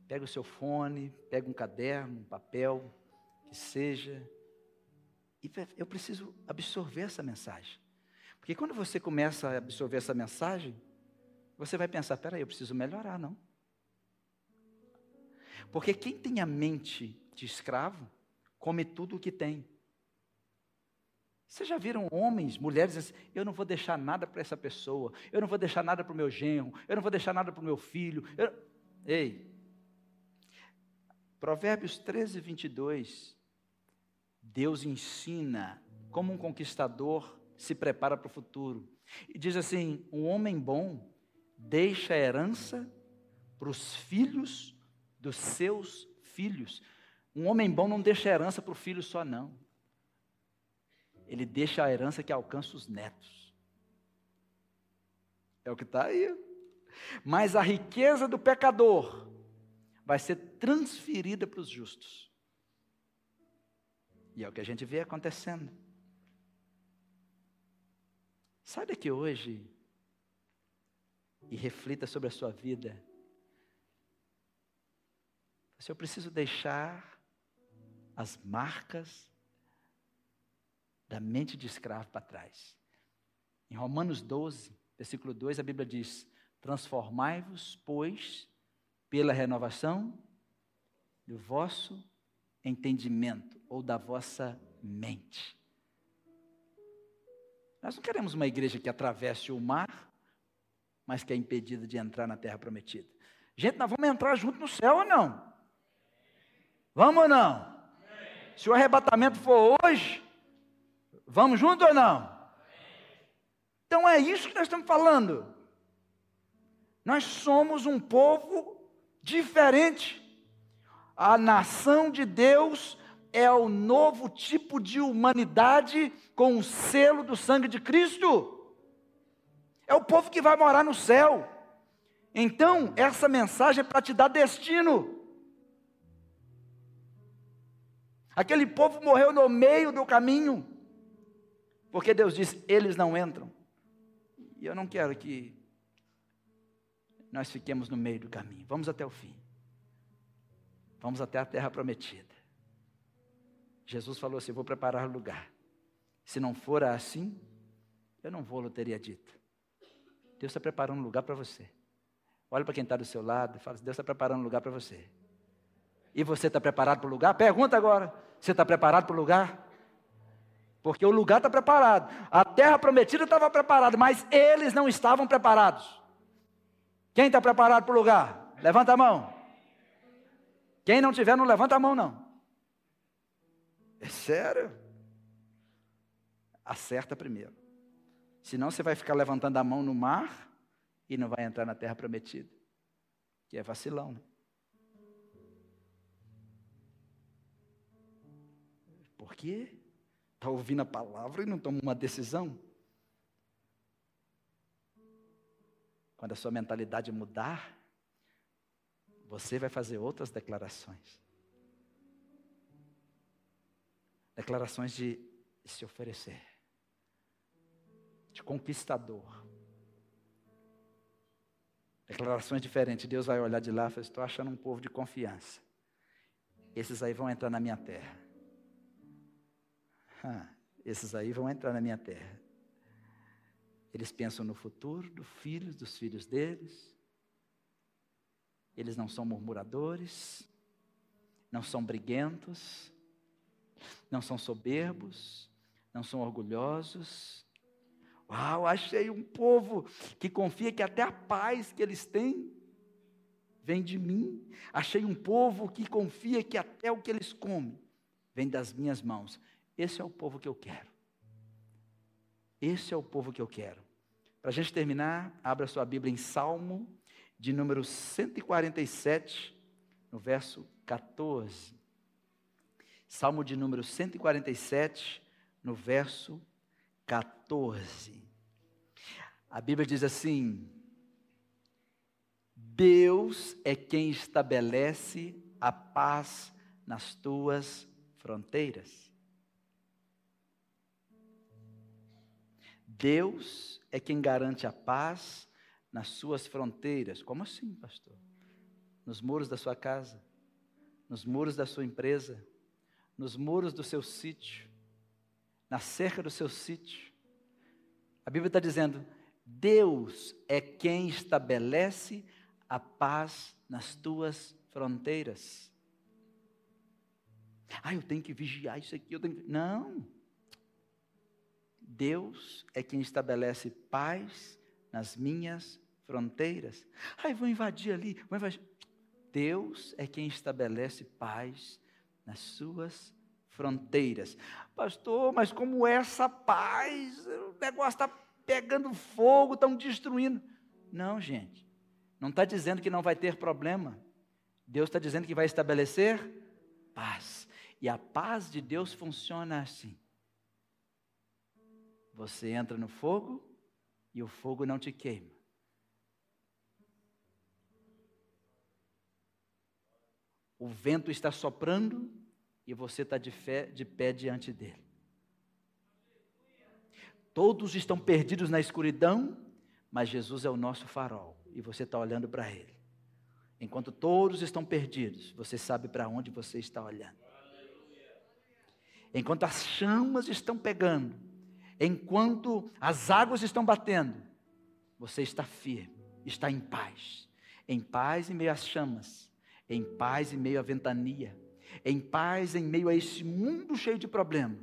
pega o seu fone, pega um caderno, um papel, que seja. E eu preciso absorver essa mensagem. Porque quando você começa a absorver essa mensagem, você vai pensar: peraí, eu preciso melhorar, não? Porque quem tem a mente de escravo, come tudo o que tem. Vocês já viram homens, mulheres assim, eu não vou deixar nada para essa pessoa, eu não vou deixar nada para o meu genro, eu não vou deixar nada para o meu filho. Eu... Ei, Provérbios 13, 22, Deus ensina como um conquistador se prepara para o futuro. E diz assim: um homem bom deixa a herança para os filhos dos seus filhos. Um homem bom não deixa a herança para o filho só, não ele deixa a herança que alcança os netos. É o que está aí. Mas a riqueza do pecador vai ser transferida para os justos. E é o que a gente vê acontecendo. Sai daqui hoje e reflita sobre a sua vida. Se eu preciso deixar as marcas da mente de escravo para trás. Em Romanos 12, versículo 2, a Bíblia diz: Transformai-vos, pois, pela renovação do vosso entendimento ou da vossa mente. Nós não queremos uma igreja que atravesse o mar, mas que é impedida de entrar na terra prometida. Gente, nós vamos entrar junto no céu ou não? Vamos ou não? Se o arrebatamento for hoje, Vamos junto ou não? Então é isso que nós estamos falando. Nós somos um povo diferente. A nação de Deus é o novo tipo de humanidade com o selo do sangue de Cristo. É o povo que vai morar no céu. Então, essa mensagem é para te dar destino. Aquele povo morreu no meio do caminho. Porque Deus diz: eles não entram. E eu não quero que nós fiquemos no meio do caminho. Vamos até o fim. Vamos até a terra prometida. Jesus falou assim: Vou preparar lugar. Se não for assim, eu não vou, eu teria dito. Deus está preparando um lugar para você. Olha para quem está do seu lado e fala assim: Deus está preparando um lugar para você. E você está preparado para o lugar? Pergunta agora: Você está preparado para o lugar? Porque o lugar está preparado. A terra prometida estava preparada, mas eles não estavam preparados. Quem está preparado para o lugar? Levanta a mão. Quem não tiver, não levanta a mão, não. É sério? Acerta primeiro. Senão você vai ficar levantando a mão no mar e não vai entrar na terra prometida. Que é vacilão, né? Por quê? Está ouvindo a palavra e não toma uma decisão? Quando a sua mentalidade mudar, você vai fazer outras declarações. Declarações de se oferecer, de conquistador. Declarações diferentes. Deus vai olhar de lá e falar: Estou achando um povo de confiança. Esses aí vão entrar na minha terra. Ah, esses aí vão entrar na minha terra. Eles pensam no futuro dos filhos, dos filhos deles. Eles não são murmuradores, não são briguentos, não são soberbos, não são orgulhosos. Uau, achei um povo que confia que até a paz que eles têm vem de mim. Achei um povo que confia que até o que eles comem vem das minhas mãos. Esse é o povo que eu quero. Esse é o povo que eu quero. Para a gente terminar, abra sua Bíblia em Salmo de número 147, no verso 14. Salmo de número 147, no verso 14. A Bíblia diz assim: Deus é quem estabelece a paz nas tuas fronteiras. Deus é quem garante a paz nas suas fronteiras. Como assim, pastor? Nos muros da sua casa, nos muros da sua empresa, nos muros do seu sítio, na cerca do seu sítio. A Bíblia está dizendo: Deus é quem estabelece a paz nas tuas fronteiras. Ah, eu tenho que vigiar isso aqui, eu tenho que... Não. Deus é quem estabelece paz nas minhas fronteiras. Eu vou invadir ali, vou invadir. Deus é quem estabelece paz nas suas fronteiras. Pastor, mas como é essa paz? O negócio está pegando fogo, estão destruindo. Não, gente. Não está dizendo que não vai ter problema. Deus está dizendo que vai estabelecer paz. E a paz de Deus funciona assim. Você entra no fogo e o fogo não te queima. O vento está soprando e você está de, fé, de pé diante dele. Todos estão perdidos na escuridão, mas Jesus é o nosso farol e você está olhando para ele. Enquanto todos estão perdidos, você sabe para onde você está olhando. Enquanto as chamas estão pegando, enquanto as águas estão batendo, você está firme, está em paz. Em paz em meio às chamas, em paz em meio à ventania, em paz em meio a esse mundo cheio de problema,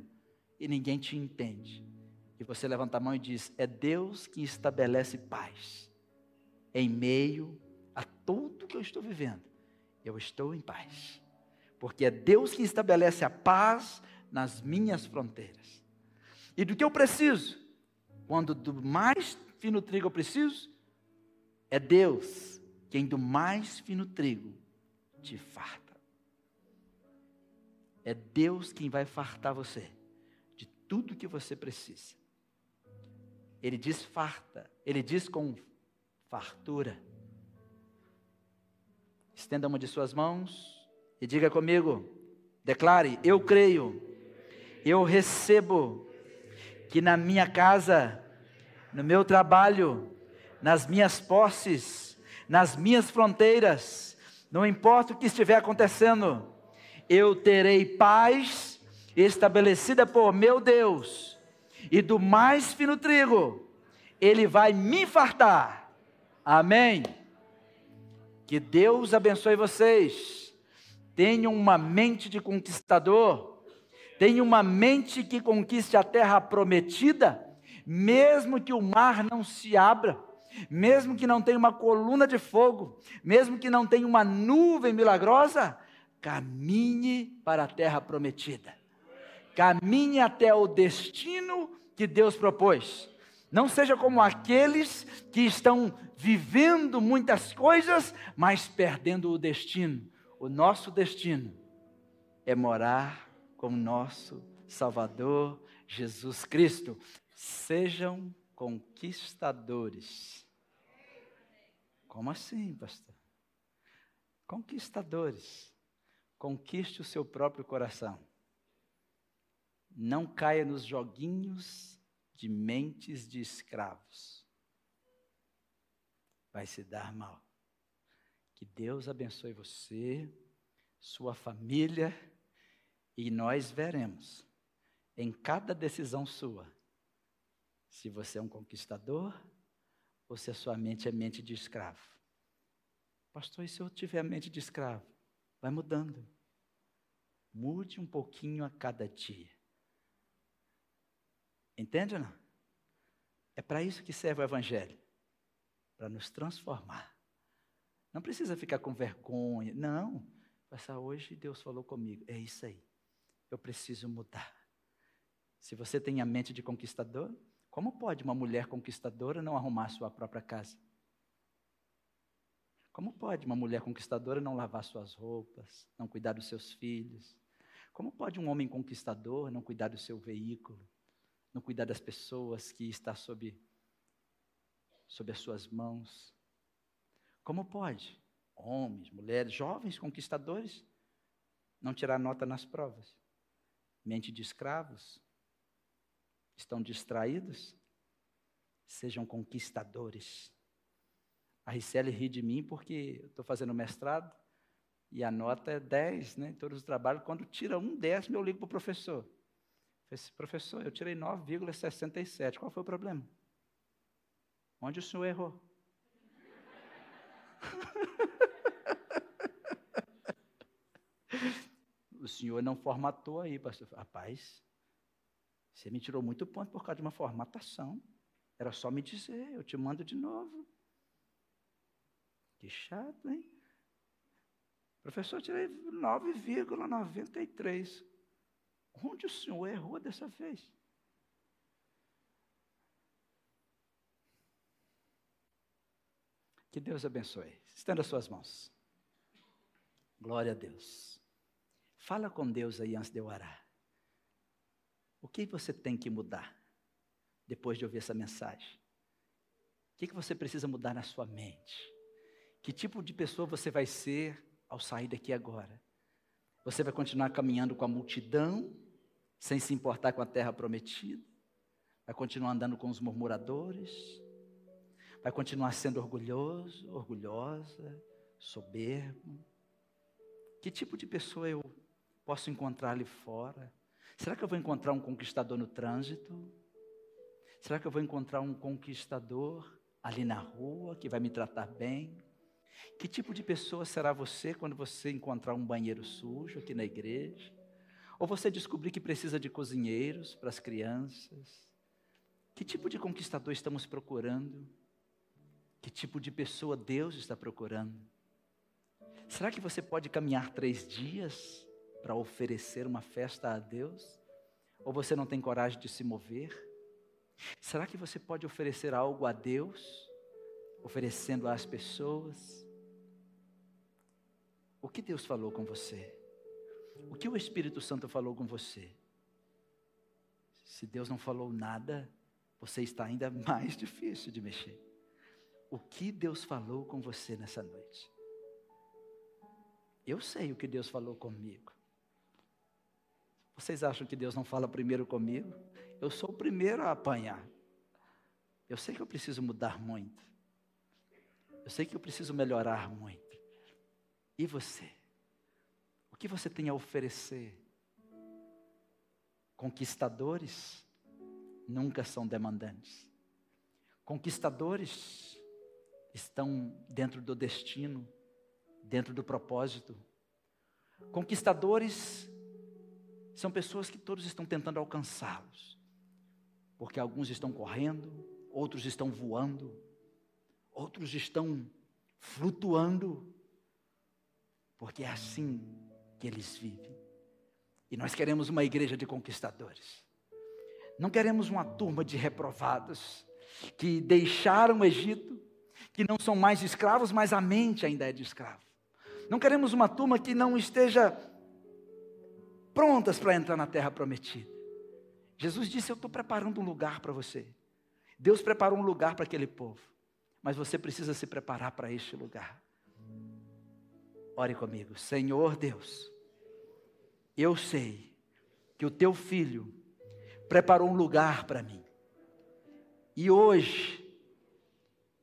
e ninguém te entende. E você levanta a mão e diz: É Deus que estabelece paz em meio a tudo que eu estou vivendo. Eu estou em paz, porque é Deus que estabelece a paz nas minhas fronteiras. E do que eu preciso? Quando do mais fino trigo eu preciso, é Deus quem do mais fino trigo te farta. É Deus quem vai fartar você de tudo que você precisa. Ele diz farta, ele diz com fartura. Estenda uma de suas mãos e diga comigo, declare: Eu creio, eu recebo que na minha casa, no meu trabalho, nas minhas posses, nas minhas fronteiras, não importa o que estiver acontecendo, eu terei paz estabelecida por meu Deus, e do mais fino trigo, Ele vai me fartar. Amém. Que Deus abençoe vocês. Tenham uma mente de conquistador. Tenham uma mente que conquiste a terra prometida, mesmo que o mar não se abra mesmo que não tenha uma coluna de fogo, mesmo que não tenha uma nuvem milagrosa, caminhe para a terra prometida. Caminhe até o destino que Deus propôs. Não seja como aqueles que estão vivendo muitas coisas, mas perdendo o destino. O nosso destino é morar com nosso Salvador Jesus Cristo. Sejam conquistadores. Como assim, pastor? Conquistadores. Conquiste o seu próprio coração. Não caia nos joguinhos de mentes de escravos. Vai se dar mal. Que Deus abençoe você, sua família, e nós veremos em cada decisão sua se você é um conquistador ou se a sua mente é mente de escravo. Pastor, e se eu tiver mente de escravo? Vai mudando. Mude um pouquinho a cada dia. Entende ou não? É para isso que serve o Evangelho para nos transformar. Não precisa ficar com vergonha. Não. Passar hoje Deus falou comigo. É isso aí. Eu preciso mudar. Se você tem a mente de conquistador, como pode uma mulher conquistadora não arrumar sua própria casa? Como pode uma mulher conquistadora não lavar suas roupas, não cuidar dos seus filhos? Como pode um homem conquistador não cuidar do seu veículo, não cuidar das pessoas que está sob, sob as suas mãos? Como pode homens, mulheres, jovens conquistadores não tirar nota nas provas? Mente de escravos, estão distraídos, sejam conquistadores. A Ricele ri de mim porque eu estou fazendo mestrado e a nota é 10, né, em todos os trabalhos. Quando tira um décimo, eu ligo para o professor. Falei, professor, eu tirei 9,67. Qual foi o problema? Onde o senhor errou? (laughs) o senhor não formatou aí, pastor. Rapaz, você me tirou muito ponto por causa de uma formatação. Era só me dizer, eu te mando de novo. Que chato, hein? Professor, eu tirei 9,93. Onde o senhor errou dessa vez? Que Deus abençoe. Estenda suas mãos. Glória a Deus. Fala com Deus aí antes de eu orar. O que você tem que mudar depois de ouvir essa mensagem? O que você precisa mudar na sua mente? Que tipo de pessoa você vai ser ao sair daqui agora? Você vai continuar caminhando com a multidão, sem se importar com a terra prometida? Vai continuar andando com os murmuradores? Vai continuar sendo orgulhoso, orgulhosa, soberbo? Que tipo de pessoa eu posso encontrar ali fora? Será que eu vou encontrar um conquistador no trânsito? Será que eu vou encontrar um conquistador ali na rua que vai me tratar bem? Que tipo de pessoa será você quando você encontrar um banheiro sujo aqui na igreja? Ou você descobrir que precisa de cozinheiros para as crianças? Que tipo de conquistador estamos procurando? Que tipo de pessoa Deus está procurando? Será que você pode caminhar três dias para oferecer uma festa a Deus? Ou você não tem coragem de se mover? Será que você pode oferecer algo a Deus, oferecendo às pessoas? O que Deus falou com você? O que o Espírito Santo falou com você? Se Deus não falou nada, você está ainda (laughs) mais difícil de mexer. O que Deus falou com você nessa noite? Eu sei o que Deus falou comigo. Vocês acham que Deus não fala primeiro comigo? Eu sou o primeiro a apanhar. Eu sei que eu preciso mudar muito. Eu sei que eu preciso melhorar muito. E você? O que você tem a oferecer? Conquistadores nunca são demandantes. Conquistadores estão dentro do destino, dentro do propósito. Conquistadores são pessoas que todos estão tentando alcançá-los. Porque alguns estão correndo, outros estão voando, outros estão flutuando. Porque é assim que eles vivem. E nós queremos uma igreja de conquistadores. Não queremos uma turma de reprovados que deixaram o Egito, que não são mais escravos, mas a mente ainda é de escravo. Não queremos uma turma que não esteja prontas para entrar na terra prometida. Jesus disse: Eu estou preparando um lugar para você. Deus preparou um lugar para aquele povo, mas você precisa se preparar para este lugar. Ore comigo, Senhor Deus, eu sei que o teu filho preparou um lugar para mim, e hoje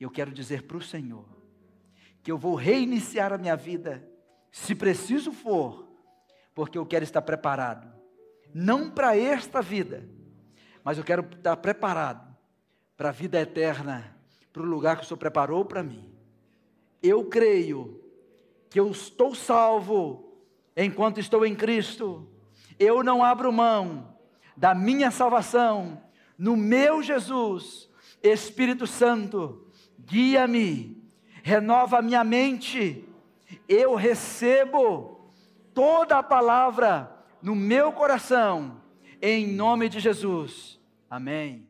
eu quero dizer para o Senhor que eu vou reiniciar a minha vida, se preciso for, porque eu quero estar preparado não para esta vida, mas eu quero estar preparado para a vida eterna, para o lugar que o Senhor preparou para mim. Eu creio que eu estou salvo enquanto estou em Cristo. Eu não abro mão da minha salvação no meu Jesus. Espírito Santo, guia-me, renova minha mente. Eu recebo toda a palavra no meu coração, em nome de Jesus. Amém.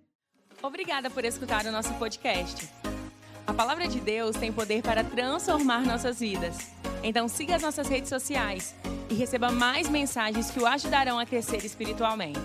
Obrigada por escutar o nosso podcast. A palavra de Deus tem poder para transformar nossas vidas. Então siga as nossas redes sociais e receba mais mensagens que o ajudarão a crescer espiritualmente.